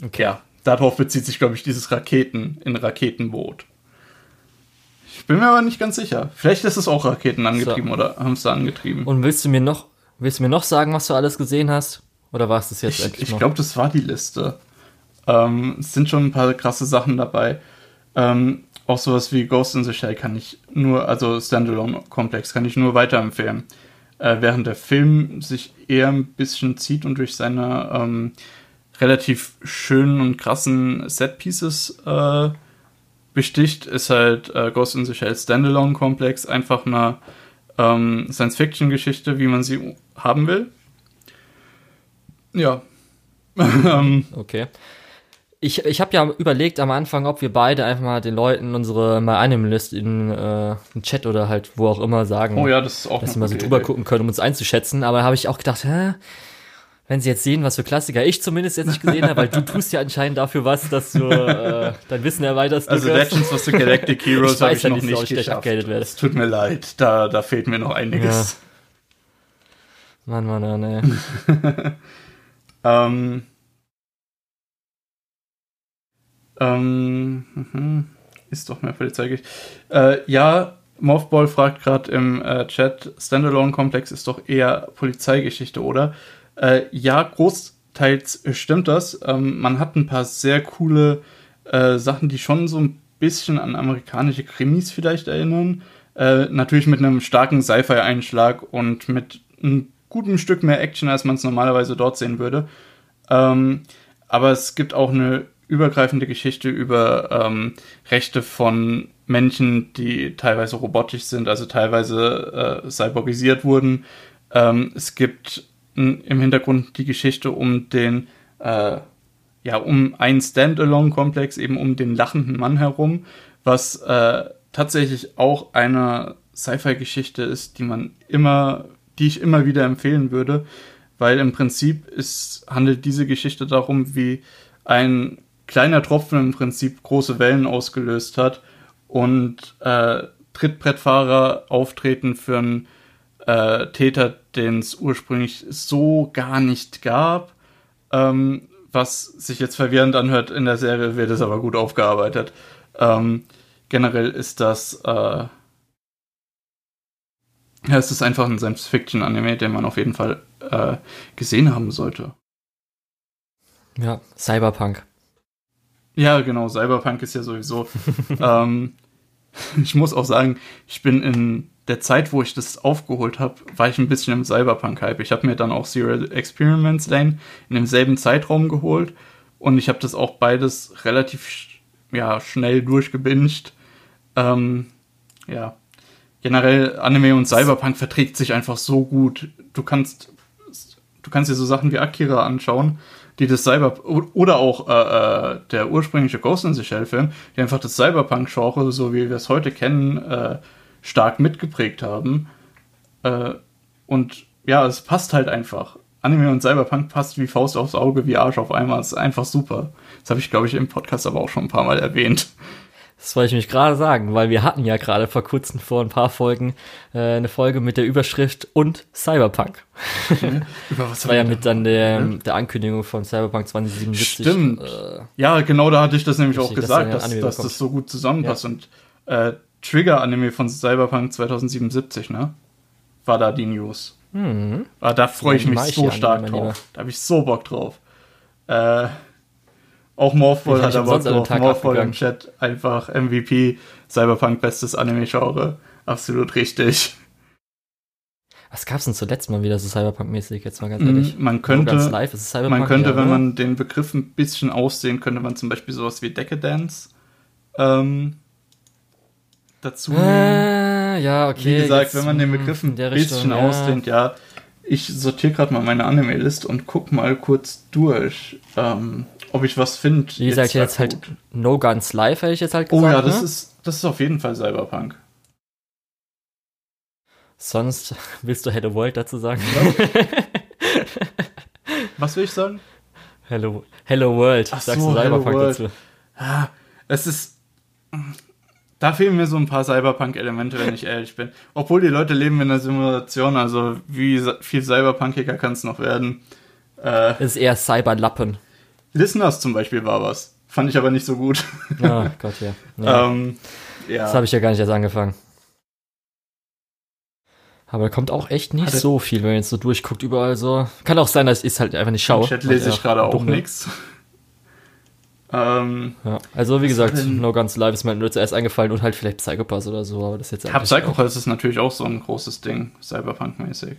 Okay. Ja, darauf bezieht sich, glaube ich, dieses Raketen in Raketenboot. Ich bin mir aber nicht ganz sicher. Vielleicht ist es auch Raketen angetrieben so. oder Hamster angetrieben. Und willst du mir noch, willst du mir noch sagen, was du alles gesehen hast? Oder war es das jetzt ich, endlich? Ich glaube, das war die Liste. Ähm, es sind schon ein paar krasse Sachen dabei. Ähm, auch sowas wie Ghost in the Shell kann ich nur, also Standalone-Komplex kann ich nur weiterempfehlen. Äh, während der Film sich eher ein bisschen zieht und durch seine ähm, relativ schönen und krassen Set-Pieces äh, besticht, ist halt äh, Ghost in the Shell Standalone-Komplex einfach eine ähm, Science-Fiction-Geschichte, wie man sie haben will. Ja. [LAUGHS] Ähm. okay. Ich, ich habe ja überlegt am Anfang, ob wir beide einfach mal den Leuten unsere My Anime List in äh, Chat oder halt wo auch immer sagen. Oh ja, das ist auch Dass sie mal so drüber Idee. gucken können, um uns einzuschätzen. Aber habe ich auch gedacht, hä? Wenn sie jetzt sehen, was für Klassiker ich zumindest jetzt nicht gesehen habe, weil du [LAUGHS] tust ja anscheinend dafür was, dass du äh, dein Wissen erweiterst. Also Legends of the Galactic Heroes habe ich, ich noch nicht, nicht geschafft. Es tut mir leid, da, da fehlt mir noch einiges. Ja. Mann, Mann, Mann, ey. [LAUGHS] [LAUGHS] Ähm, ähm, mhm. ist doch mehr polizeigerecht. Äh, ja, Mothball fragt gerade im äh, Chat, Standalone-Komplex ist doch eher Polizeigeschichte, oder? Äh, ja, großteils stimmt das. Ähm, man hat ein paar sehr coole äh, Sachen, die schon so ein bisschen an amerikanische Krimis vielleicht erinnern. Äh, natürlich mit einem starken Sci-Fi-Einschlag und mit ein gutem Stück mehr Action, als man es normalerweise dort sehen würde. Ähm, aber es gibt auch eine übergreifende Geschichte über ähm, Rechte von Menschen, die teilweise robotisch sind, also teilweise äh, cyborgisiert wurden. Ähm, es gibt im Hintergrund die Geschichte um den, äh, ja, um einen Standalone-Komplex, eben um den lachenden Mann herum, was äh, tatsächlich auch eine Sci-Fi-Geschichte ist, die man immer, die ich immer wieder empfehlen würde, weil im Prinzip ist, handelt diese Geschichte darum, wie ein kleiner Tropfen im Prinzip große Wellen ausgelöst hat und äh, Trittbrettfahrer auftreten für einen äh, Täter, den es ursprünglich so gar nicht gab. Ähm, was sich jetzt verwirrend anhört in der Serie, wird es aber gut aufgearbeitet. Ähm, generell ist das, äh, ja, es ist einfach ein Science-Fiction-Anime, den man auf jeden Fall äh, gesehen haben sollte. Ja, Cyberpunk. Ja, genau, Cyberpunk ist ja sowieso. [LAUGHS] ähm, [LAUGHS] ich muss auch sagen, ich bin in der Zeit, wo ich das aufgeholt habe, war ich ein bisschen im Cyberpunk-Hype. Ich habe mir dann auch Serial Experiments Lane in demselben Zeitraum geholt und ich habe das auch beides relativ ja, schnell durchgebinged. Ähm, ja, generell Anime und Cyberpunk verträgt sich einfach so gut. Du kannst, du kannst dir so Sachen wie Akira anschauen die das Cyber oder auch äh, äh, der ursprüngliche Ghost in the Shell Film, die einfach das Cyberpunk-Genre, so wie wir es heute kennen, äh, stark mitgeprägt haben. Äh, und ja, es passt halt einfach. Anime und Cyberpunk passt wie Faust aufs Auge, wie Arsch auf einmal. Es ist einfach super. Das habe ich, glaube ich, im Podcast aber auch schon ein paar Mal erwähnt. Das wollte ich mich gerade sagen, weil wir hatten ja gerade vor kurzem vor ein paar Folgen äh, eine Folge mit der Überschrift und Cyberpunk. Okay. [LAUGHS] Über was das war ja mit dann der, der Ankündigung von Cyberpunk 2077. Stimmt. Äh, ja, genau da hatte ich das nämlich auch gesagt, dass, dass das so gut zusammenpasst. Ja. Und äh, Trigger-Anime von Cyberpunk 2077, ne? War da die News. Mhm. Ah, da freue ich mich so stark drauf. Da habe ich so Bock drauf. Äh, auch Morphball hat aber drauf. Morphball im Chat einfach MVP, Cyberpunk bestes Anime-Genre. Absolut richtig. Was gab's denn zuletzt mal wieder so Cyberpunk-mäßig, jetzt mal ganz ehrlich? Man könnte, man könnte ja, wenn man den Begriff ein bisschen aussehen, könnte man zum Beispiel sowas wie Decadence ähm, dazu äh, ja, okay. Wie gesagt, wenn man den Begriff ein bisschen Richtung, ja. ausdehnt, ja. Ich sortiere gerade mal meine Anime-List und guck mal kurz durch. Ähm, ob ich was finde. Wie gesagt, jetzt, halt No Guns Live, hätte ich jetzt halt gesagt. Oh ja, das, ne? ist, das ist auf jeden Fall Cyberpunk. Sonst [LAUGHS] willst du Hello World dazu sagen? [LAUGHS] Was will ich sagen? Hello, Hello World. Ach Sagst so, du Cyberpunk dazu? Ja, es ist. Da fehlen mir so ein paar Cyberpunk-Elemente, wenn ich ehrlich bin. Obwohl die Leute leben in einer Simulation, also wie viel Cyberpunkiger kann es noch werden? Äh, es ist eher Cyberlappen. Listeners zum Beispiel war was. Fand ich aber nicht so gut. Oh Gott, ja. [LAUGHS] ja. Ähm, ja. Das habe ich ja gar nicht erst angefangen. Aber da kommt auch echt nicht Hatte so viel, wenn man jetzt so durchguckt, überall so. Kann auch sein, dass ich es halt einfach nicht schaue. Im Chat lese ich gerade auch nichts. Ähm, ja. Also wie gesagt, No Guns Live ist mir nur zuerst eingefallen und halt vielleicht Psychopass oder so, aber das ist jetzt Ja, Psychopass ist natürlich auch so ein großes Ding, Cyberpunk-mäßig.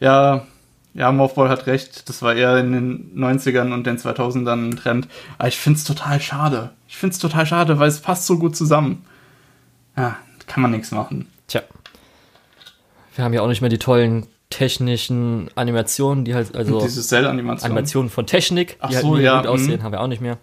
Ja, ja, Morphball hat recht. Das war eher in den 90ern und den 2000ern ein Trend. Aber ich find's total schade. Ich find's total schade, weil es passt so gut zusammen. Ja, kann man nichts machen. Tja. Wir haben ja auch nicht mehr die tollen technischen Animationen, die halt, also. Diese Cell-Animationen. Animationen von Technik, Ach die halt so, ja, gut aussehen, haben wir auch nicht mehr.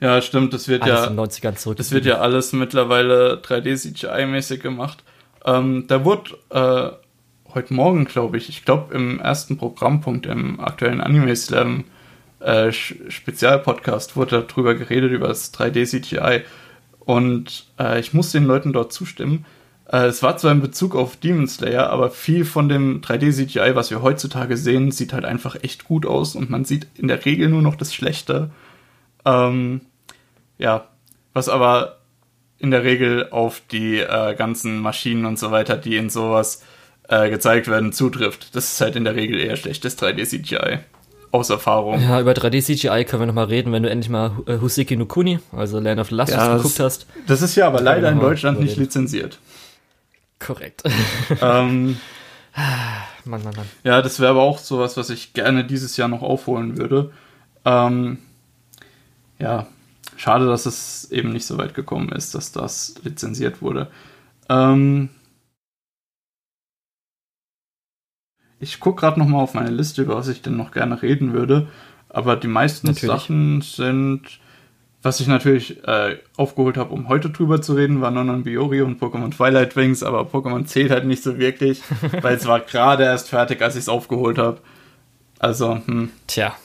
Ja, stimmt, das wird alles ja. In 90ern zurück. Das wird ja alles mittlerweile 3D-CGI-mäßig gemacht. Ähm, da wurde, äh, heute Morgen, glaube ich, ich glaube im ersten Programmpunkt im aktuellen Anime Slam äh, Spezialpodcast wurde darüber geredet, über das 3D-CGI. Und äh, ich muss den Leuten dort zustimmen. Äh, es war zwar in Bezug auf Demon Slayer, aber viel von dem 3D-CGI, was wir heutzutage sehen, sieht halt einfach echt gut aus und man sieht in der Regel nur noch das Schlechte. Ähm, ja, was aber in der Regel auf die äh, ganzen Maschinen und so weiter, die in sowas äh, gezeigt werden, zutrifft. Das ist halt in der Regel eher schlechtes 3D-CGI. Aus Erfahrung. Ja, über 3D-CGI können wir nochmal reden, wenn du endlich mal äh, Huseki no Kuni, also Land of the Last, ja, geguckt hast. Das ist ja aber leider in Deutschland nicht lizenziert. Korrekt. [LAUGHS] ähm, [SIGHS] Mann, Mann, Mann. Ja, das wäre aber auch sowas, was ich gerne dieses Jahr noch aufholen würde. Ähm, ja, schade, dass es eben nicht so weit gekommen ist, dass das lizenziert wurde. Ähm, ich gucke gerade noch mal auf meine Liste, über was ich denn noch gerne reden würde. Aber die meisten Natürlich. Sachen sind, was ich natürlich äh, aufgeholt habe, um heute drüber zu reden, war Nonon Biori und Pokémon Twilight Wings, aber Pokémon zählt halt nicht so wirklich, [LAUGHS] weil es war gerade erst fertig, als ich es aufgeholt habe. Also, hm. Tja,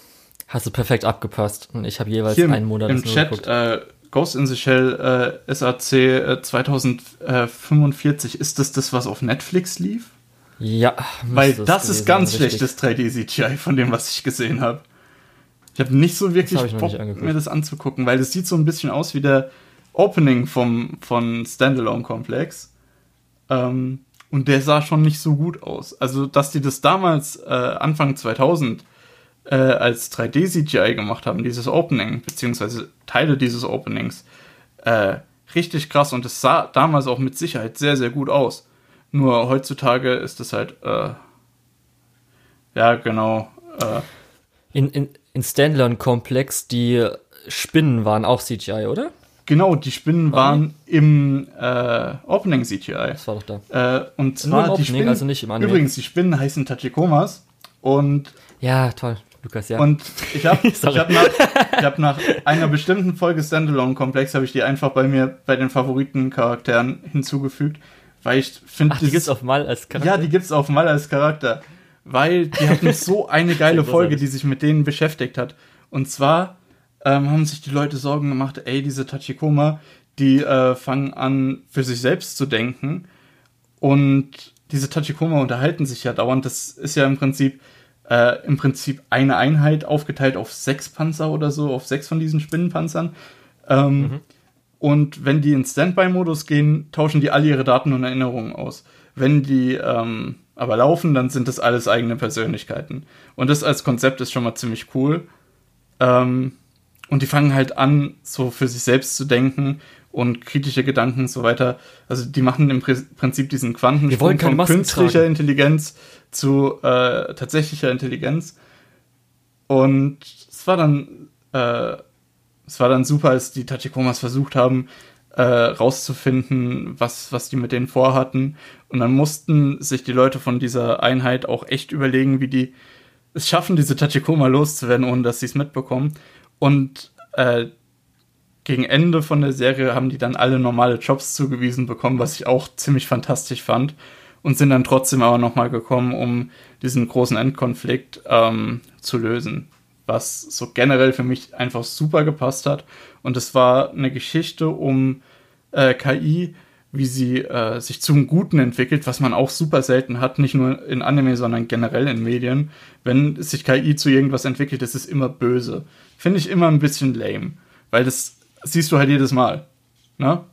hast du perfekt abgepasst. Und ich habe jeweils Hier einen Monat im Chat äh, Ghost in the Shell äh, SAC äh, 2045, ist das das, was auf Netflix lief? Ja, Weil das ist ganz schlechtes 3D-CGI von dem, was ich gesehen habe. Ich habe nicht so wirklich noch Bock, angeguckt. mir das anzugucken, weil das sieht so ein bisschen aus wie der Opening vom, von Standalone-Komplex. Ähm, und der sah schon nicht so gut aus. Also, dass die das damals, äh, Anfang 2000, äh, als 3D-CGI gemacht haben, dieses Opening, beziehungsweise Teile dieses Openings, äh, richtig krass. Und es sah damals auch mit Sicherheit sehr, sehr gut aus. Nur heutzutage ist es halt, äh, ja, genau, äh, In, in, in Standalone-Komplex, die Spinnen waren auch CGI, oder? genau, die Spinnen waren im äh, Opening CGI. Das war doch da. Äh, und Nur zwar im die Opening, Spinnen, also nicht im Anime. übrigens, die Spinnen heißen Tachikomas und Ja, toll, Lukas, ja. Und ich habe hab [LAUGHS] nach, ich hab nach einer bestimmten Folge Standalone-Komplex habe ich die einfach bei mir bei den Favoritencharakteren hinzugefügt, weil ich finde, die gibt's auf Mal als Charakter. ja, die gibt's auf Mal als Charakter, weil die hatten [LAUGHS] so eine geile Folge, die sich mit denen beschäftigt hat. Und zwar ähm, haben sich die Leute Sorgen gemacht, ey, diese Tachikoma, die äh, fangen an, für sich selbst zu denken. Und diese Tachikoma unterhalten sich ja dauernd. Das ist ja im Prinzip, äh, im Prinzip eine Einheit aufgeteilt auf sechs Panzer oder so, auf sechs von diesen Spinnenpanzern. Ähm, Und wenn die in Standby-Modus gehen, tauschen die alle ihre Daten und Erinnerungen aus. Wenn die ähm, aber laufen, dann sind das alles eigene Persönlichkeiten. Und das als Konzept ist schon mal ziemlich cool. Ähm, und die fangen halt an, so für sich selbst zu denken und kritische Gedanken und so weiter. Also die machen im Prinzip diesen Quantensprung von Masken künstlicher tragen. Intelligenz zu äh, tatsächlicher Intelligenz. Und es war dann, äh, es war dann super, als die Tachikomas versucht haben, äh, rauszufinden, was, was die mit denen vorhatten. Und dann mussten sich die Leute von dieser Einheit auch echt überlegen, wie die es schaffen, diese Tachikoma loszuwerden, ohne dass sie es mitbekommen. Und äh, gegen Ende von der Serie haben die dann alle normale Jobs zugewiesen bekommen, was ich auch ziemlich fantastisch fand. Und sind dann trotzdem aber nochmal gekommen, um diesen großen Endkonflikt ähm, zu lösen. Was so generell für mich einfach super gepasst hat. Und es war eine Geschichte um äh, KI, wie sie äh, sich zum Guten entwickelt, was man auch super selten hat, nicht nur in Anime, sondern generell in Medien. Wenn sich KI zu irgendwas entwickelt, ist es immer böse. Finde ich immer ein bisschen lame, weil das siehst du halt jedes Mal. Ne?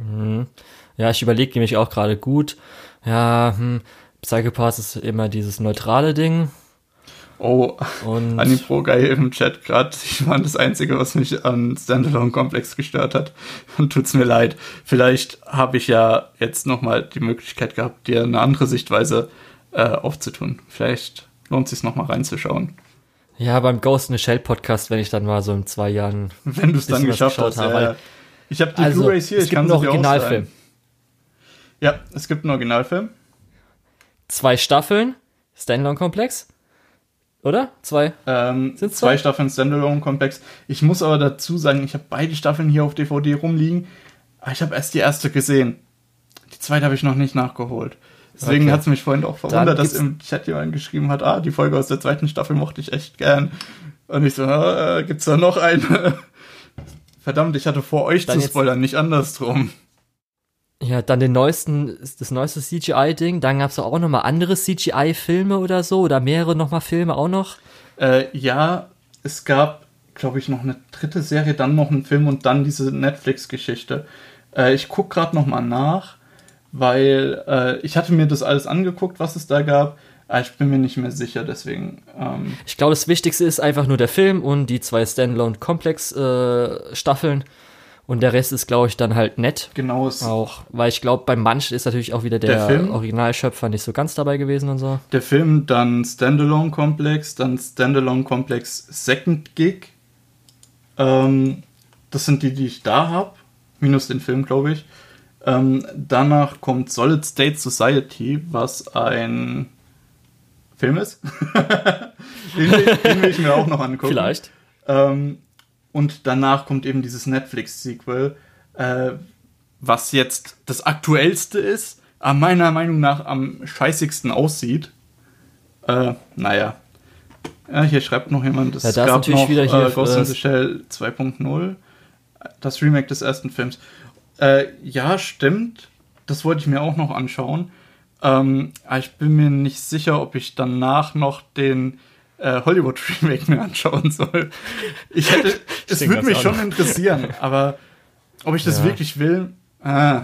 Mhm. Ja, ich überlege nämlich auch gerade gut. Ja, hm, Psychopaths ist immer dieses neutrale Ding. Oh, Und Anipro geil im Chat gerade. Ich war das Einzige, was mich an Standalone Komplex gestört hat. Und tut's mir leid. Vielleicht habe ich ja jetzt nochmal die Möglichkeit gehabt, dir eine andere Sichtweise äh, aufzutun. Vielleicht lohnt es sich nochmal reinzuschauen. ja, beim Ghost in the Shell Podcast, wenn ich dann mal so in zwei Jahren. Wenn du es dann geschafft hast. habe, Ja. Ich habe die Also, Blu-rays hier, es ich gibt kann einen sie dir Originalfilm. Ja, es gibt einen Originalfilm. Zwei Staffeln, Standalone-Komplex. Oder? Zwei. Ähm, Sind's zwei zwei? Staffeln Standalone-Komplex. Ich muss aber dazu sagen, ich habe beide Staffeln hier auf DVD rumliegen. Aber ich habe erst die erste gesehen. Die zweite habe ich noch nicht nachgeholt. Deswegen Okay. hat es mich vorhin auch verwundert, dass im Chat jemand geschrieben hat, ah, die Folge aus der zweiten Staffel mochte ich echt gern. Und ich so, ah, gibt's da noch eine? [LAUGHS] Verdammt, ich hatte vor, euch Dann zu spoilern, nicht andersrum. Ja, dann den neuesten, das neueste CGI-Ding. Dann gab's auch noch mal andere CGI-Filme oder so. Oder mehrere noch mal Filme auch noch. Äh, ja, es gab, glaube ich, noch eine dritte Serie, dann noch einen Film und dann diese Netflix-Geschichte. Äh, ich gucke gerade noch mal nach, weil äh, ich hatte mir das alles angeguckt, was es da gab. Aber ich bin mir nicht mehr sicher, deswegen. Ähm, Ich glaube, das Wichtigste ist einfach nur der Film und die zwei Standalone-Komplex-Staffeln. Und der Rest ist, glaube ich, dann halt nett. Genau. Auch, weil ich glaube, bei manchen ist natürlich auch wieder der, Der? Originalschöpfer nicht so ganz dabei gewesen und so. Der Film, dann Standalone Complex, dann Standalone Complex Second Gig. Ähm, das sind die, die ich da habe. Minus den Film, glaube ich. Ähm, danach kommt Solid State Society, was ein Film ist. [LAUGHS] den, will- den will ich mir auch noch angucken. [LAUGHS] Vielleicht. Ähm, und danach kommt eben dieses Netflix-Sequel, äh, was jetzt das aktuellste ist, aber meiner Meinung nach am scheißigsten aussieht. Äh, naja. Ja, hier schreibt noch jemand, es Ja, da ist gab natürlich noch wieder hier äh, Ghost in äh, the Shell 2.0, das Remake des ersten Films. Äh, ja, stimmt. Das wollte ich mir auch noch anschauen. Ähm, aber ich bin mir nicht sicher, ob ich danach noch den äh, Hollywood-Remake mir anschauen soll. Ich hätte, [LAUGHS] es würde mich schon interessieren, [LAUGHS] aber ob ich das Ja. wirklich will, ah,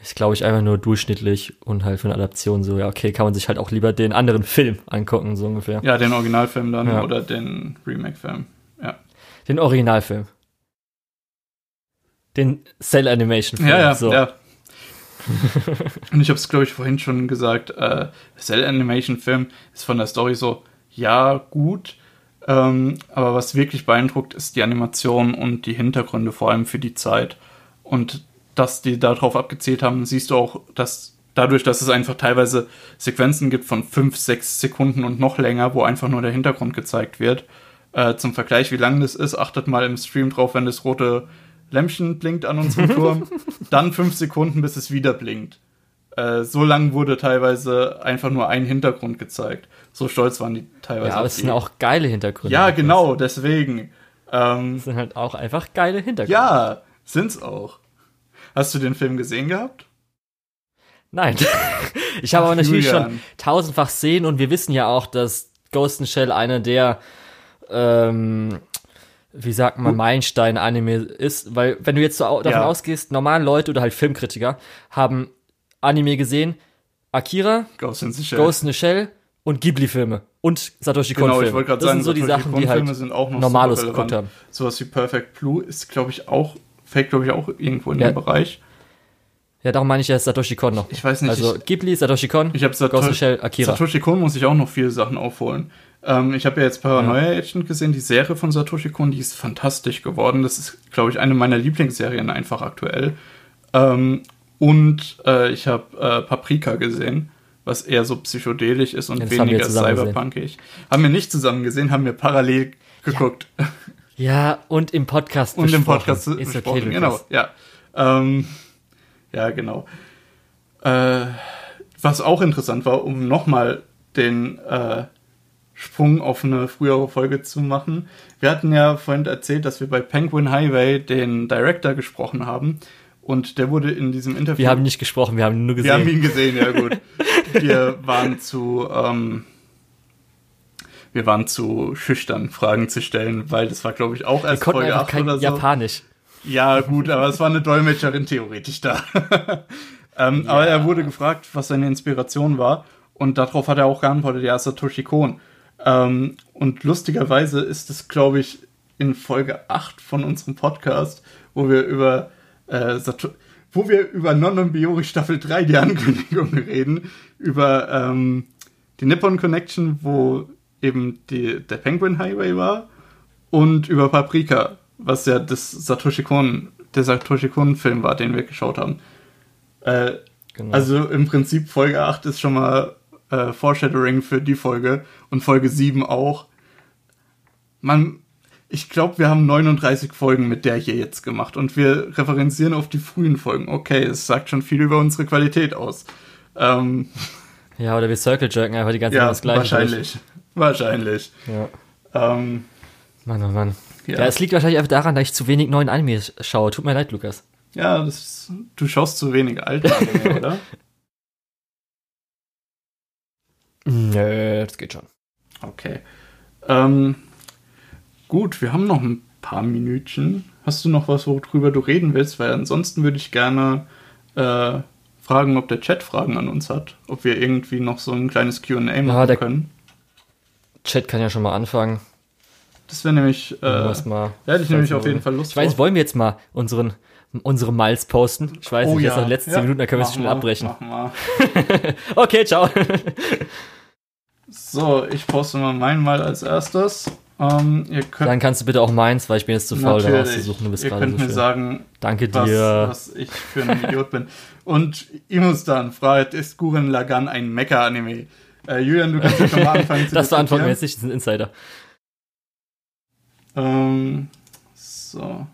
Ist, glaube ich, einfach nur durchschnittlich und halt für eine Adaption so, ja, okay, kann man sich halt auch lieber den anderen Film angucken, so ungefähr. ja, den Originalfilm dann Ja. oder den Remake-Film. Ja. Den Originalfilm. Den Cell Animation Film. Ja, ja, so. ja. [LAUGHS] Und ich habe es, glaube ich, vorhin schon gesagt, äh, Cell Animation Film ist von der Story so, ja, gut, ähm, aber was wirklich beeindruckt, ist die Animation und die Hintergründe, vor allem für die Zeit. Und dass die darauf abgezielt haben, siehst du auch, dass dadurch, dass es einfach teilweise Sequenzen gibt von fünf, sechs Sekunden und noch länger, wo einfach nur der Hintergrund gezeigt wird. Äh, zum Vergleich, wie lang das ist, achtet mal im Stream drauf, wenn das rote Lämpchen blinkt an unserem Turm, [LAUGHS] dann fünf Sekunden, bis es wieder blinkt. Äh, so lang wurde teilweise einfach nur ein Hintergrund gezeigt. So stolz waren die teilweise. Ja, aber es sind auch geile Hintergründe. Ja, genau, deswegen. Ähm, Es sind halt auch einfach geile Hintergründe. ja, sind's auch. Hast du den Film gesehen gehabt? Nein. [LAUGHS] ich habe aber natürlich Julian. schon tausendfach sehen und wir wissen ja auch, dass Ghost in Shell einer der, ähm, wie sagt man, Meilenstein-Anime ist, weil wenn du jetzt so davon Ja. ausgehst, normale Leute oder halt Filmkritiker haben Anime gesehen, Akira, Ghost in the Shell. Ghost in the Shell und Ghibli-Filme und Satoshi genau, Kon-Filme. ich wollte gerade das sagen, sind so die Sachen, die halt sind auch noch Normalos geguckt haben. Sowas wie Perfect Blue ist, glaube ich, auch, fällt, glaube ich, auch irgendwo in Ja. den Bereich. Ja, darum meine ich ja Satoshi Kon noch. Ich weiß nicht, Also ich- Ghibli, Satoshi Kon, Ich habe Ghost in the Shell, Akira. Satoshi Kon muss ich auch noch viele Sachen aufholen. Ähm, ich habe ja jetzt Paranoia Agent gesehen, die Serie von Satoshi Kon, die ist fantastisch geworden. Das ist, glaube ich, eine meiner Lieblingsserien einfach aktuell. Ähm, und äh, ich habe äh, Paprika gesehen, was eher so psychedelisch ist und Ja, weniger zusammen gesehen. cyberpunkig. Haben wir nicht zusammen gesehen, haben wir parallel geguckt. Ja, und im Podcast und im. Podcast Ist besprochen. okay, genau, ja. Ähm, ja, genau. Äh, was auch interessant war, um nochmal den äh, Sprung auf eine frühere Folge zu machen. Wir hatten ja vorhin erzählt, dass wir bei Penguin Highway den Director gesprochen haben. Und der wurde in diesem Interview. Wir haben nicht gesprochen, wir haben ihn nur gesehen. Wir haben ihn gesehen, ja gut. [LAUGHS] wir waren zu, ähm, wir waren zu schüchtern, Fragen zu stellen, weil das war, glaube ich, auch wir erst konnten Folge einfach 8 kein oder so. Japanisch. Ja, gut, aber es war eine Dolmetscherin theoretisch da. [LAUGHS] ähm, Aber er wurde gefragt, was seine Inspiration war. Und darauf hat er auch geantwortet, ja, Satoshi Kon. Ähm, und lustigerweise ist es, glaube ich, in Folge 8 von unserem Podcast, wo wir über äh, Sato wo wir über Non-Biori Staffel 3, die Ankündigung reden, über ähm, die Nippon Connection, wo eben die, der Penguin Highway war, und über Paprika, was ja das Satoshi Kon, der Satoshi Kon-Film war, den wir geschaut haben. Äh, Genau. Also im Prinzip Folge 8 ist schon mal äh, Foreshadowing für die Folge und Folge 7 auch. Man, ich glaube, wir haben 39 Folgen mit der hier jetzt gemacht und wir referenzieren auf die frühen Folgen. Okay, es sagt schon viel über unsere Qualität aus. Ähm, [LAUGHS] ja, oder wir Circle Jerken einfach die ganze Zeit ja, das gleiche. wahrscheinlich. Wahrscheinlich. durch. Ja. Ähm, Mann, oh Mann. Ja. Ja. es liegt wahrscheinlich einfach daran, dass ich zu wenig neuen Animes schaue. Tut mir leid, Lukas. ja, das, du schaust zu wenig alte Anime, [LAUGHS] oder? Nö, das geht schon. Okay. Ähm, gut, wir haben noch ein paar Minütchen. Hast du noch was, worüber du reden willst? Weil ansonsten würde ich gerne äh, fragen, ob der Chat Fragen an uns hat. Ob wir irgendwie noch so ein kleines QA machen können. Chat kann ja schon mal anfangen. Das wäre nämlich, äh, mal. da hätte ich nämlich auf jeden Fall Lust Ich weiß, drauf. wollen wir jetzt mal unseren, unsere Miles posten? Ich weiß nicht, jetzt noch die letzten 10 Minuten, da können wir es Oh schnell abbrechen. [LAUGHS] Okay, ciao. [LAUGHS] So, ich poste mal meinen mal als erstes. Ähm, könnt Dann kannst du bitte auch meins, weil ich bin jetzt zu faul, da rauszusuchen. Du bist ihr könnt so mir schön. sagen, Danke was, dir. was ich für ein Idiot bin. Und Imustan fragt, ist Guren Lagan ein Mecha-Anime? Äh, Julian, du kannst schon mal [LAUGHS] anfangen zu Das beantworten wir jetzt nicht, das ist ein Insider. Ähm, so.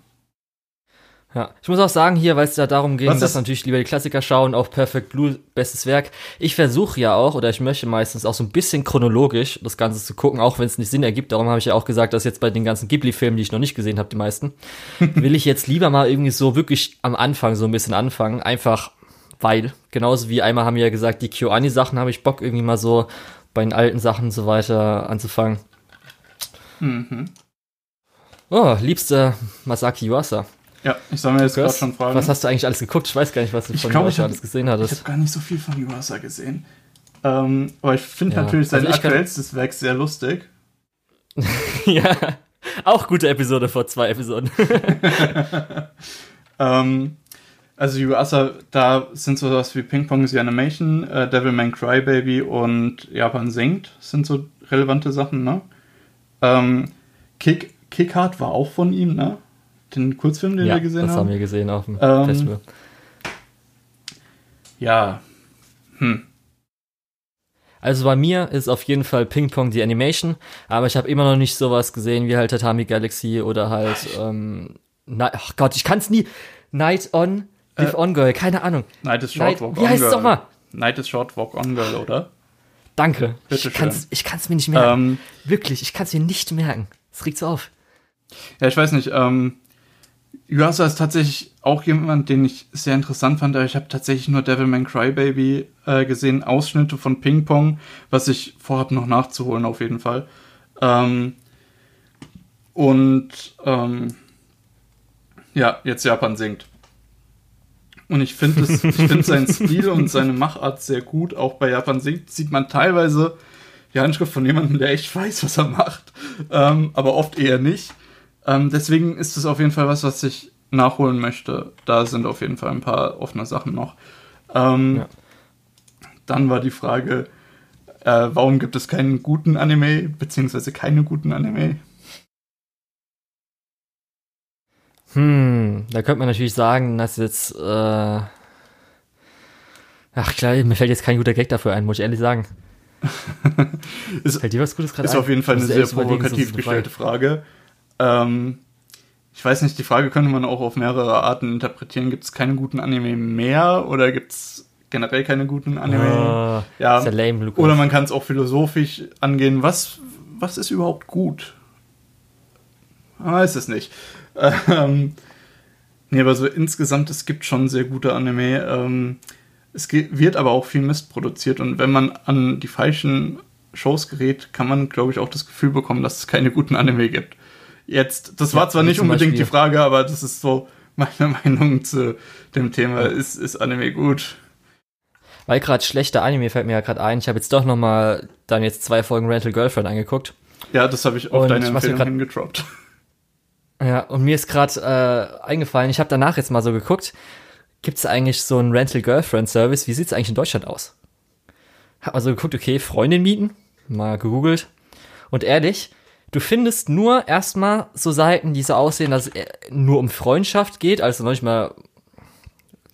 Ja, ich muss auch sagen hier, weil es da darum ging, dass natürlich lieber die Klassiker schauen, auch Perfect Blue, bestes Werk. Ich versuche ja auch, oder ich möchte meistens auch so ein bisschen chronologisch das Ganze zu gucken, auch wenn es nicht Sinn ergibt. Darum habe ich ja auch gesagt, dass jetzt bei den ganzen Ghibli-Filmen, die ich noch nicht gesehen habe, die meisten, [LAUGHS] will ich jetzt lieber mal irgendwie so wirklich am Anfang so ein bisschen anfangen. Einfach weil, genauso wie einmal haben wir ja gesagt, die KyoAni-Sachen habe ich Bock irgendwie mal so bei den alten Sachen und so weiter anzufangen. Mhm. Oh, liebster Masaki Yuasa. Ja, ich soll mir jetzt gerade schon fragen. was hast du eigentlich alles geguckt? Ich weiß gar nicht, was du Ich von glaub, Yuasa ich hab- alles gesehen ich hattest. habe gar nicht so viel von Yuasa gesehen. Ähm, aber ich finde Ja, natürlich sein also ich aktuellstes Werk sehr lustig. [LAUGHS] Ja, auch gute Episode vor zwei Episoden. [LAUGHS] Ähm, also Yuasa, da sind so was wie Ping Pong The Animation, äh, Devilman Crybaby und Japan singt, sind so relevante Sachen, ne? Ähm, Kick, Kick Hard war auch von ihm, ne? Den Kurzfilm, den ja, wir gesehen das haben haben. wir gesehen auf dem Ähm, Festival. Ja. Hm. Also bei mir ist auf jeden Fall Ping Pong die Animation, aber ich habe immer noch nicht sowas gesehen wie halt Tatami Galaxy oder halt, ähm, na, ach Gott, ich kann's nie. Night on, Live Äh, on Girl, keine Ahnung. Night is Night- Short Walk wie on heißt es Girl. doch mal? Night is Short Walk on Girl, oder? Danke. Bitte ich kann's, schön. ich kann's mir nicht merken. Ähm, Wirklich, ich kann's mir nicht merken. Es regt so auf. Ja, ich weiß nicht. Ähm, Yuasa ist tatsächlich auch jemand, den ich sehr interessant fand, aber ich habe tatsächlich nur Devilman Crybaby äh, gesehen, Ausschnitte von Ping Pong, was ich vorhab noch nachzuholen auf jeden Fall. Ähm, und ähm, ja, jetzt Japan singt. Und ich finde [LAUGHS] finde seinen Stil und seine Machart sehr gut. Auch bei Japan singt sieht man teilweise die Handschrift von jemandem, der echt weiß, was er macht, ähm, aber oft eher nicht. Ähm, deswegen ist es auf jeden Fall was, was ich nachholen möchte. Da sind auf jeden Fall ein paar offene Sachen noch. Ähm, Ja. Dann war die Frage, äh, warum gibt es keinen guten Anime, beziehungsweise keine guten Anime? Hm, da könnte man natürlich sagen, dass jetzt, äh, ach klar, mir fällt jetzt kein guter Gag dafür ein, muss ich ehrlich sagen. Ist- [LAUGHS] fällt dir was Gutes gerade Ist ein? auf jeden Fall eine sehr provokativ ist gestellte Frage. Ähm, ich weiß nicht, die Frage könnte man auch auf mehrere Arten interpretieren. Gibt es keine guten Anime mehr oder gibt es generell keine guten Anime? Ah, ja, lame. Oder man kann es auch philosophisch angehen. Was, was ist überhaupt gut? Man weiß es nicht. [LAUGHS] Ähm, nee, aber so insgesamt, es gibt schon sehr gute Anime. Ähm, es wird aber auch viel Mist produziert und wenn man an die falschen Shows gerät, kann man, glaube ich, auch das Gefühl bekommen, dass es keine guten Anime gibt. Jetzt, das war Ja, zwar wie nicht unbedingt die Beispiel- Frage, aber das ist so meine [LAUGHS] Meinung zu dem Thema. Ist, ist Anime gut? Weil gerade schlechter Anime fällt mir ja gerade ein. Ich habe jetzt doch noch mal dann jetzt zwei Folgen Rental Girlfriend angeguckt. Ja, das habe ich auf Und deine Empfehlung grad- hingedroppt. [LAUGHS] Ja, und mir ist gerade äh, eingefallen, ich habe danach jetzt mal so geguckt, gibt es eigentlich so einen Rental Girlfriend Service? Wie sieht's eigentlich in Deutschland aus? Hab mal so geguckt, okay, Freundin mieten, mal gegoogelt. Und ehrlich, du findest nur erstmal so Seiten, die so aussehen, dass es nur um Freundschaft geht, also noch nicht mal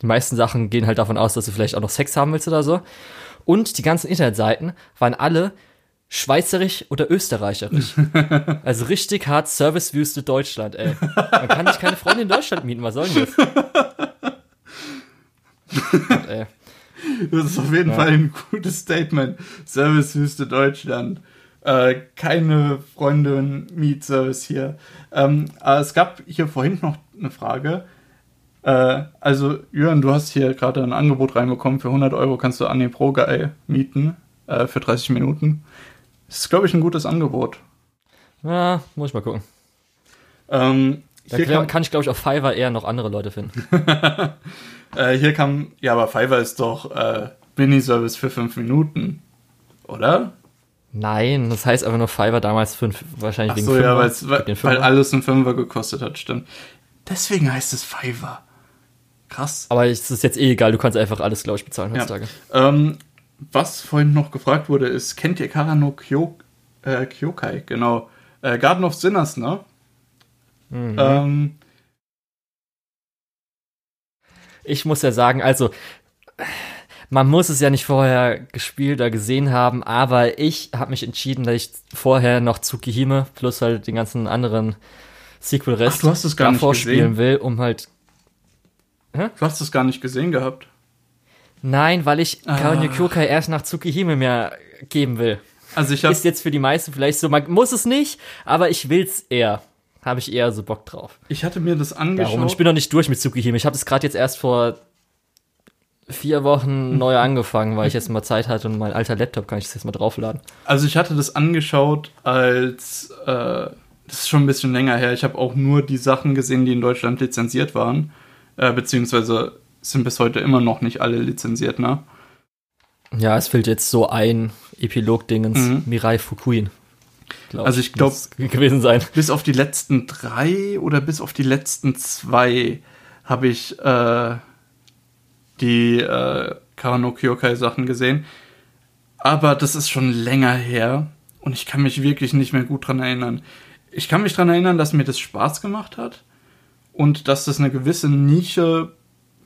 die meisten Sachen gehen halt davon aus, dass du vielleicht auch noch Sex haben willst oder so. Und die ganzen Internetseiten waren alle schweizerisch oder österreicherisch. [LAUGHS] also richtig hart Servicewüste Deutschland, ey. Man kann sich keine Freundin in Deutschland mieten, was soll denn das? [LAUGHS] Gott, ey. Das ist auf jeden Ja. Fall ein gutes Statement. Servicewüste Deutschland. Äh, keine Freundin Mietservice hier. Ähm, aber es gab hier vorhin noch eine Frage. Äh, also, Jürgen, du hast hier gerade ein Angebot reinbekommen. Für 100 Euro kannst du Anne Pro Guy mieten. Äh, für 30 Minuten. Das ist, glaube ich, ein gutes Angebot. Ja, muss ich mal gucken. Ähm, Da hier, kann, kann ich, glaube ich, auf Fiverr eher noch andere Leute finden. [LAUGHS] äh, hier kam, ja, aber Fiverr ist doch äh, Miniservice für 5 Minuten. Oder? Nein, das heißt aber nur Fiverr damals fünf, wahrscheinlich Ach wegen so, ja, Fünfer. weil's, Wegen weil, weil alles ein Fünfer gekostet hat, stimmt. Deswegen heißt es Fiverr. Krass. Aber es ist jetzt eh egal, du kannst einfach alles, glaube ich, bezahlen Ja. heutzutage. Ähm, was vorhin noch gefragt wurde, ist, kennt ihr Karano Kyo, äh, Kyokai? Genau. Äh, Garden of Sinners, ne? Mhm. Ähm, Ich muss ja sagen, also man muss es ja nicht vorher gespielt oder gesehen haben, aber ich habe mich entschieden, dass ich vorher noch Tsukihime plus halt den ganzen anderen Sequel-Rest davor spielen will, um halt du hast es gar nicht gesehen gehabt. Nein, weil ich Ah. Kaonyo Kyokai erst nach Tsukihime mir geben will. Also ich habe Ist jetzt für die meisten vielleicht so, man muss es nicht, aber ich will's eher. Habe ich eher so Bock drauf. ich hatte mir das angeschaut. Darum, ich bin noch nicht durch mit Tsukihime. Ich habe das gerade jetzt erst vor vier Wochen neu angefangen, weil ich jetzt mal Zeit hatte und mein alter Laptop kann ich das jetzt mal draufladen. Also ich hatte das angeschaut als, äh, das ist schon ein bisschen länger her. Ich habe auch nur die Sachen gesehen, die in Deutschland lizenziert waren, äh, beziehungsweise sind bis heute immer noch nicht alle lizenziert, ne? Ja, es fehlt jetzt so ein Epilog-Dingens, Mhm. Mirai Fukuin. glaub Also ich glaub- muss [LAUGHS] gewesen sein. Bis auf die letzten drei oder bis auf die letzten zwei habe ich äh, die äh, Karano Kyokai Sachen gesehen. Aber das ist schon länger her und ich kann mich wirklich nicht mehr gut dran erinnern. Ich kann mich dran erinnern, dass mir das Spaß gemacht hat und dass das eine gewisse Nische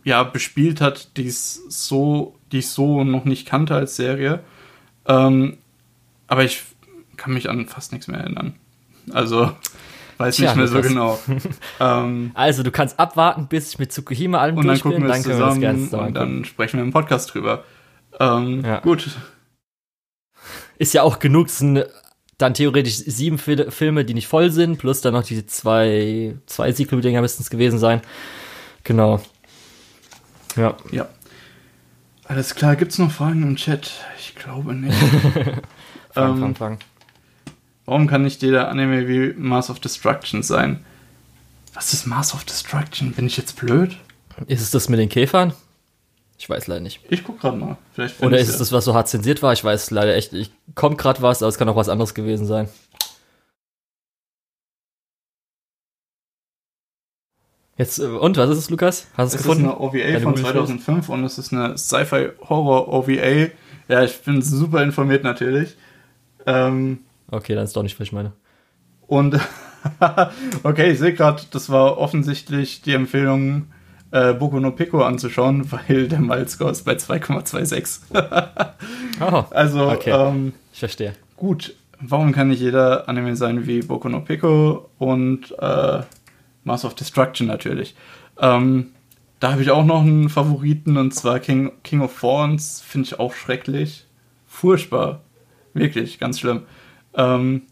ja bespielt hat, die so, ich so noch nicht kannte als Serie. Ähm, aber ich kann mich an fast nichts mehr erinnern. Also weiß Tja, nicht mehr so Lukas. genau. [LAUGHS] ähm, Also, du kannst abwarten, bis ich mit Tsukihime allem und dann gucken wir dann es können wir das zusammen zusammen und dann sprechen wir im Podcast drüber. Ähm, Ja. Gut. Ist ja auch genug, es sind dann theoretisch sieben Fil Filme, die nicht voll sind, plus dann noch die zwei, zwei Sequel-Dinger müssten es gewesen sein. Genau. Ja. Ja. Alles klar, gibt's noch Fragen im Chat? Ich glaube nicht. [LAUGHS] Fang, Ähm, fang, fang. Warum kann nicht jeder Anime wie Mass of Destruction sein? Was ist Mass of Destruction? Bin ich jetzt blöd? Ist es das mit den Käfern? Ich weiß leider nicht. Ich guck gerade mal. Oder ist es das, was so hart zensiert war? Ich weiß leider echt nicht. Kommt gerade was, aber es kann auch was anderes gewesen sein. Jetzt, äh, und, was ist es, Lukas? Hast du es Es ist gefunden? eine OVA Deine von Google-Shows? 2005 und es ist eine Sci-Fi-Horror-OVA. Ja, ich bin super informiert natürlich. Ähm, Okay, dann ist doch nicht, was ich meine. und [LAUGHS] okay, ich sehe gerade, das war offensichtlich die Empfehlung, äh, Boku no Pico anzuschauen, [LAUGHS] weil der Milescore ist bei 2,26. [LAUGHS] Oh, also, Okay. ähm, ich verstehe. gut, warum kann nicht jeder Anime sein wie Boku no Pico und äh, Mass of Destruction natürlich? Ähm, da habe ich auch noch einen Favoriten und zwar King, King of Thorns, finde ich auch schrecklich. Furchtbar. Wirklich, ganz schlimm. Ähm,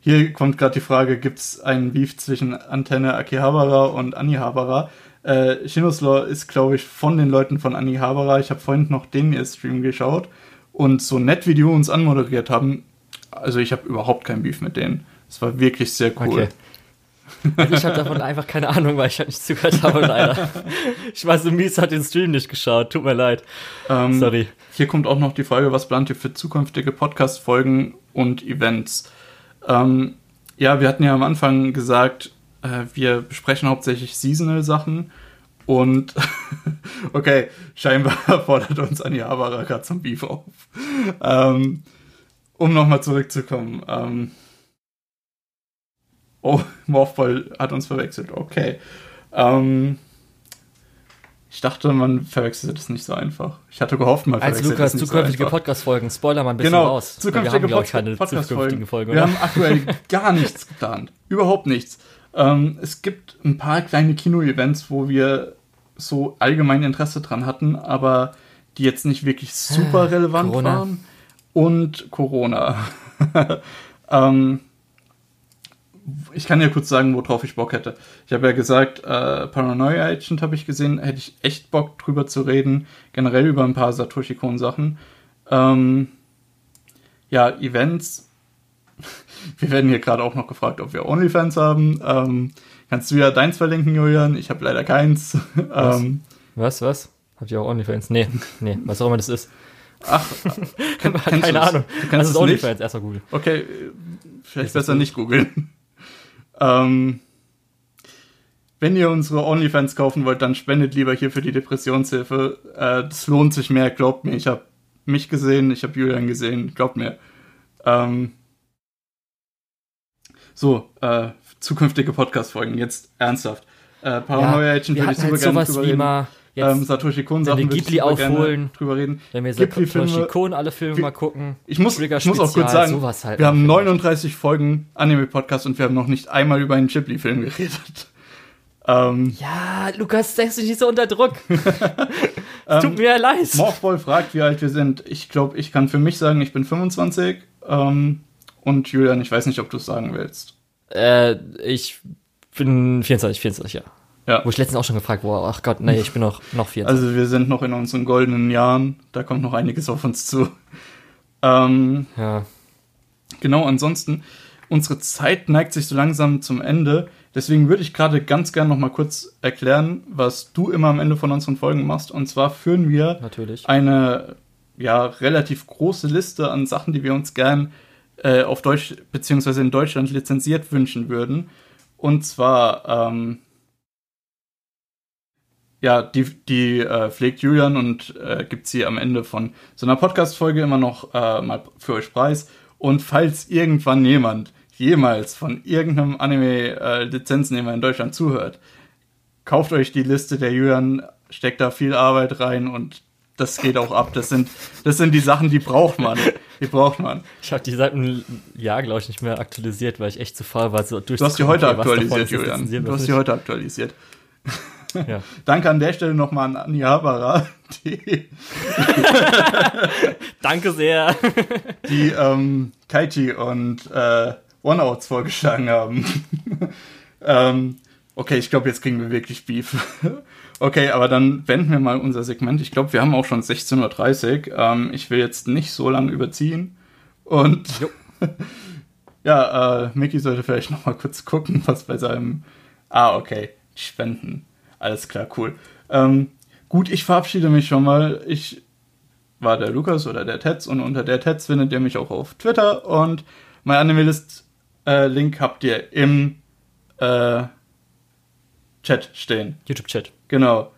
hier kommt gerade die Frage, gibt es einen Beef zwischen Antenne Akihabara und Anihabara? Äh, Shinoslaw ist, glaube ich, von den Leuten von Anihabara. Ich habe vorhin noch den ihr Stream geschaut und so nett, wie die uns anmoderiert haben. Also ich habe überhaupt kein Beef mit denen. Es war wirklich sehr cool. Okay. Also ich habe davon einfach keine Ahnung, weil ich halt nicht zugehört habe, leider. [LAUGHS] Ich war so mies, hat den Stream nicht geschaut. Tut mir leid. Ähm, Sorry. Hier kommt auch noch die Frage, was plant ihr für zukünftige Podcast-Folgen und Events? Ähm, ja, wir hatten ja am Anfang gesagt, äh, wir besprechen hauptsächlich Seasonal-Sachen und [LAUGHS] okay, scheinbar [LAUGHS] fordert uns Anihabara gerade zum Beef auf. Ähm, um nochmal zurückzukommen. Ähm, oh, [LAUGHS] Morphball hat uns verwechselt. Okay. Ähm, ich dachte, man verwechselt es nicht so einfach. Ich hatte gehofft, man Als verwechselt Lukas es nicht zukünftige so einfach. Podcast-Folgen, spoiler mal ein bisschen Genau, raus. Zukünftige wir haben, Pod- keine Podcast-Folgen. zukünftigen Folgen, Wir haben aktuell [LAUGHS] gar nichts geplant. Überhaupt nichts. Ähm, es gibt ein paar kleine Kino-Events, wo wir so allgemein Interesse dran hatten, aber die jetzt nicht wirklich super relevant Ah, Corona. waren. Und Corona. [LAUGHS] ähm, ich kann ja kurz sagen, worauf ich Bock hätte. Ich habe ja gesagt, äh, Paranoia Agent habe ich gesehen, hätte ich echt Bock drüber zu reden. Generell über ein paar Satoshi Kon-Sachen. Ähm, ja, Events. [LAUGHS] Wir werden hier gerade auch noch gefragt, ob wir OnlyFans haben. Ähm, kannst du ja deins verlinken, Julian? Ich habe leider keins. [LAUGHS] Was? ähm, Was, was? Habt ihr auch OnlyFans? Nee, nee, was auch immer das ist. Ach, [LAUGHS] kenn, Keine Ahnung. Du Das kennst ist es nicht? OnlyFans, erstmal Google. Okay, äh, vielleicht Ist das besser nicht googeln. Ähm, wenn ihr unsere OnlyFans kaufen wollt, dann spendet lieber hier für die Depressionshilfe. Äh, das lohnt sich mehr, glaubt mir. Ich habe mich gesehen, ich habe Julian gesehen, glaubt mir. Ähm, so, äh, zukünftige Podcast-Folgen, jetzt ernsthaft. Äh, Paranoia Agent wir würde ich super halt gerne drüber reden. mal jetzt, Ähm, Satoshi Kon Sachen Ghibli aufholen, drüber reden. wenn wir Ghibli-Filme- Satoshi Kon alle Filme wir- mal gucken. Ich muss, ich muss auch kurz sagen, halt wir haben mal, 39 Folgen Anime-Podcast und wir haben noch nicht einmal über einen Ghibli-Film geredet. [LAUGHS] Ähm, Ja, Lukas, setz dich nicht so unter Druck. [LAUGHS] es tut Ähm, mir leid. Morphball fragt, wie alt wir sind. Ich glaube, ich kann für mich sagen, ich bin 25. Ähm, und Julian, ich weiß nicht, ob du es sagen willst. Äh, ich bin 24, 24, ja. Ja. Wo ich letztens auch schon gefragt wurde, ach Gott, nee, ich bin noch, noch 24. Also wir sind noch in unseren goldenen Jahren. Da kommt noch einiges auf uns zu. Ähm, ja. genau, ansonsten, unsere Zeit neigt sich so langsam zum Ende. Deswegen würde ich gerade ganz gern noch mal kurz erklären, was du immer am Ende von unseren Folgen machst. Und zwar führen wir Natürlich. eine ja, relativ große Liste an Sachen, die wir uns gern äh, auf Deutsch beziehungsweise in Deutschland lizenziert wünschen würden. Und zwar, ähm, ja, die, die äh, pflegt Julian und äh, gibt sie am Ende von so einer Podcast-Folge immer noch äh, mal für euch preis. Und falls irgendwann jemand jemals von irgendeinem Anime-Lizenznehmer in Deutschland zuhört, kauft euch die Liste, der Julian steckt da viel Arbeit rein und das geht auch ab. Das sind, das sind die Sachen, die braucht man. Die braucht man. [LAUGHS] Ich habe die seit einem Jahr, glaube ich, nicht mehr aktualisiert, weil ich echt zu faul war, so Du hast die heute aktualisiert. Julian. Du hast die heute aktualisiert. Ja. [LAUGHS] Danke an der Stelle nochmal an Habara, [LAUGHS] die, [LAUGHS] Danke sehr. die ähm, Kaichi und äh, One-Outs vorgeschlagen haben. ähm, okay, ich glaube, jetzt kriegen wir wirklich Beef. okay, aber dann wenden wir mal unser Segment. Ich glaube, wir haben auch schon 16.30 Uhr. Ähm, ich will jetzt nicht so lange überziehen. Und ja, äh, Mickey sollte vielleicht noch mal kurz gucken, was bei seinem... Ah, okay, Spenden. Alles klar, cool. Ähm, gut, ich verabschiede mich schon mal. Ich war der Lukas oder der Tetz und unter der Tetz findet ihr mich auch auf Twitter und mein Animalist-Link habt ihr im äh, Chat stehen. YouTube-Chat. Genau.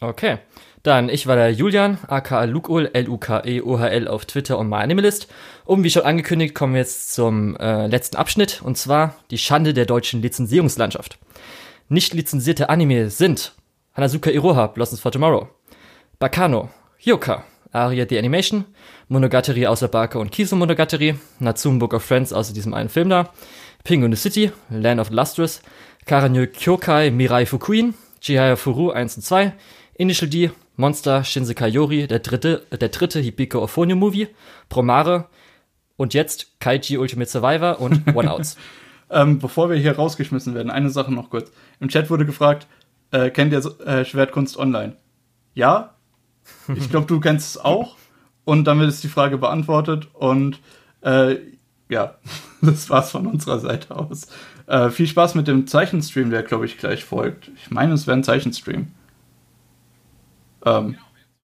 Okay. Dann, ich war der Julian, aka Lukol, L-U-K-E-O-H-L auf Twitter und MyAnimalist. Und wie schon angekündigt, kommen wir jetzt zum äh, letzten Abschnitt, und zwar die Schande der deutschen Lizenzierungslandschaft. Nicht lizenzierte Anime sind Hanazuka Iroha, Blossoms for Tomorrow, Bakano, Hyoka, Aria the Animation, Monogatari außer Barker und Kiso Monogatari, Natsume Book of Friends außer diesem einen Film da, Penguin the City, Land of Lustrous, Karanyo Kyokai Mirai Fukuin, Chihaya Furu 1 und 2, Initial D, Monster, Shinsekai Yori, der dritte, der dritte Hibiko Ophonio Movie, Promare und jetzt Kaiji Ultimate Survivor und One Outs. [LAUGHS] Ähm, bevor wir hier rausgeschmissen werden, eine Sache noch kurz. Im Chat wurde gefragt, äh, kennt ihr äh, Schwertkunst online? Ja? Ich glaube, du kennst es auch. Und damit ist die Frage beantwortet. Und äh, ja, [LAUGHS] das war's von unserer Seite aus. Äh, viel Spaß mit dem Zeichenstream, der, glaube ich, gleich folgt. Ich meine, es wäre ein Zeichenstream. Ähm,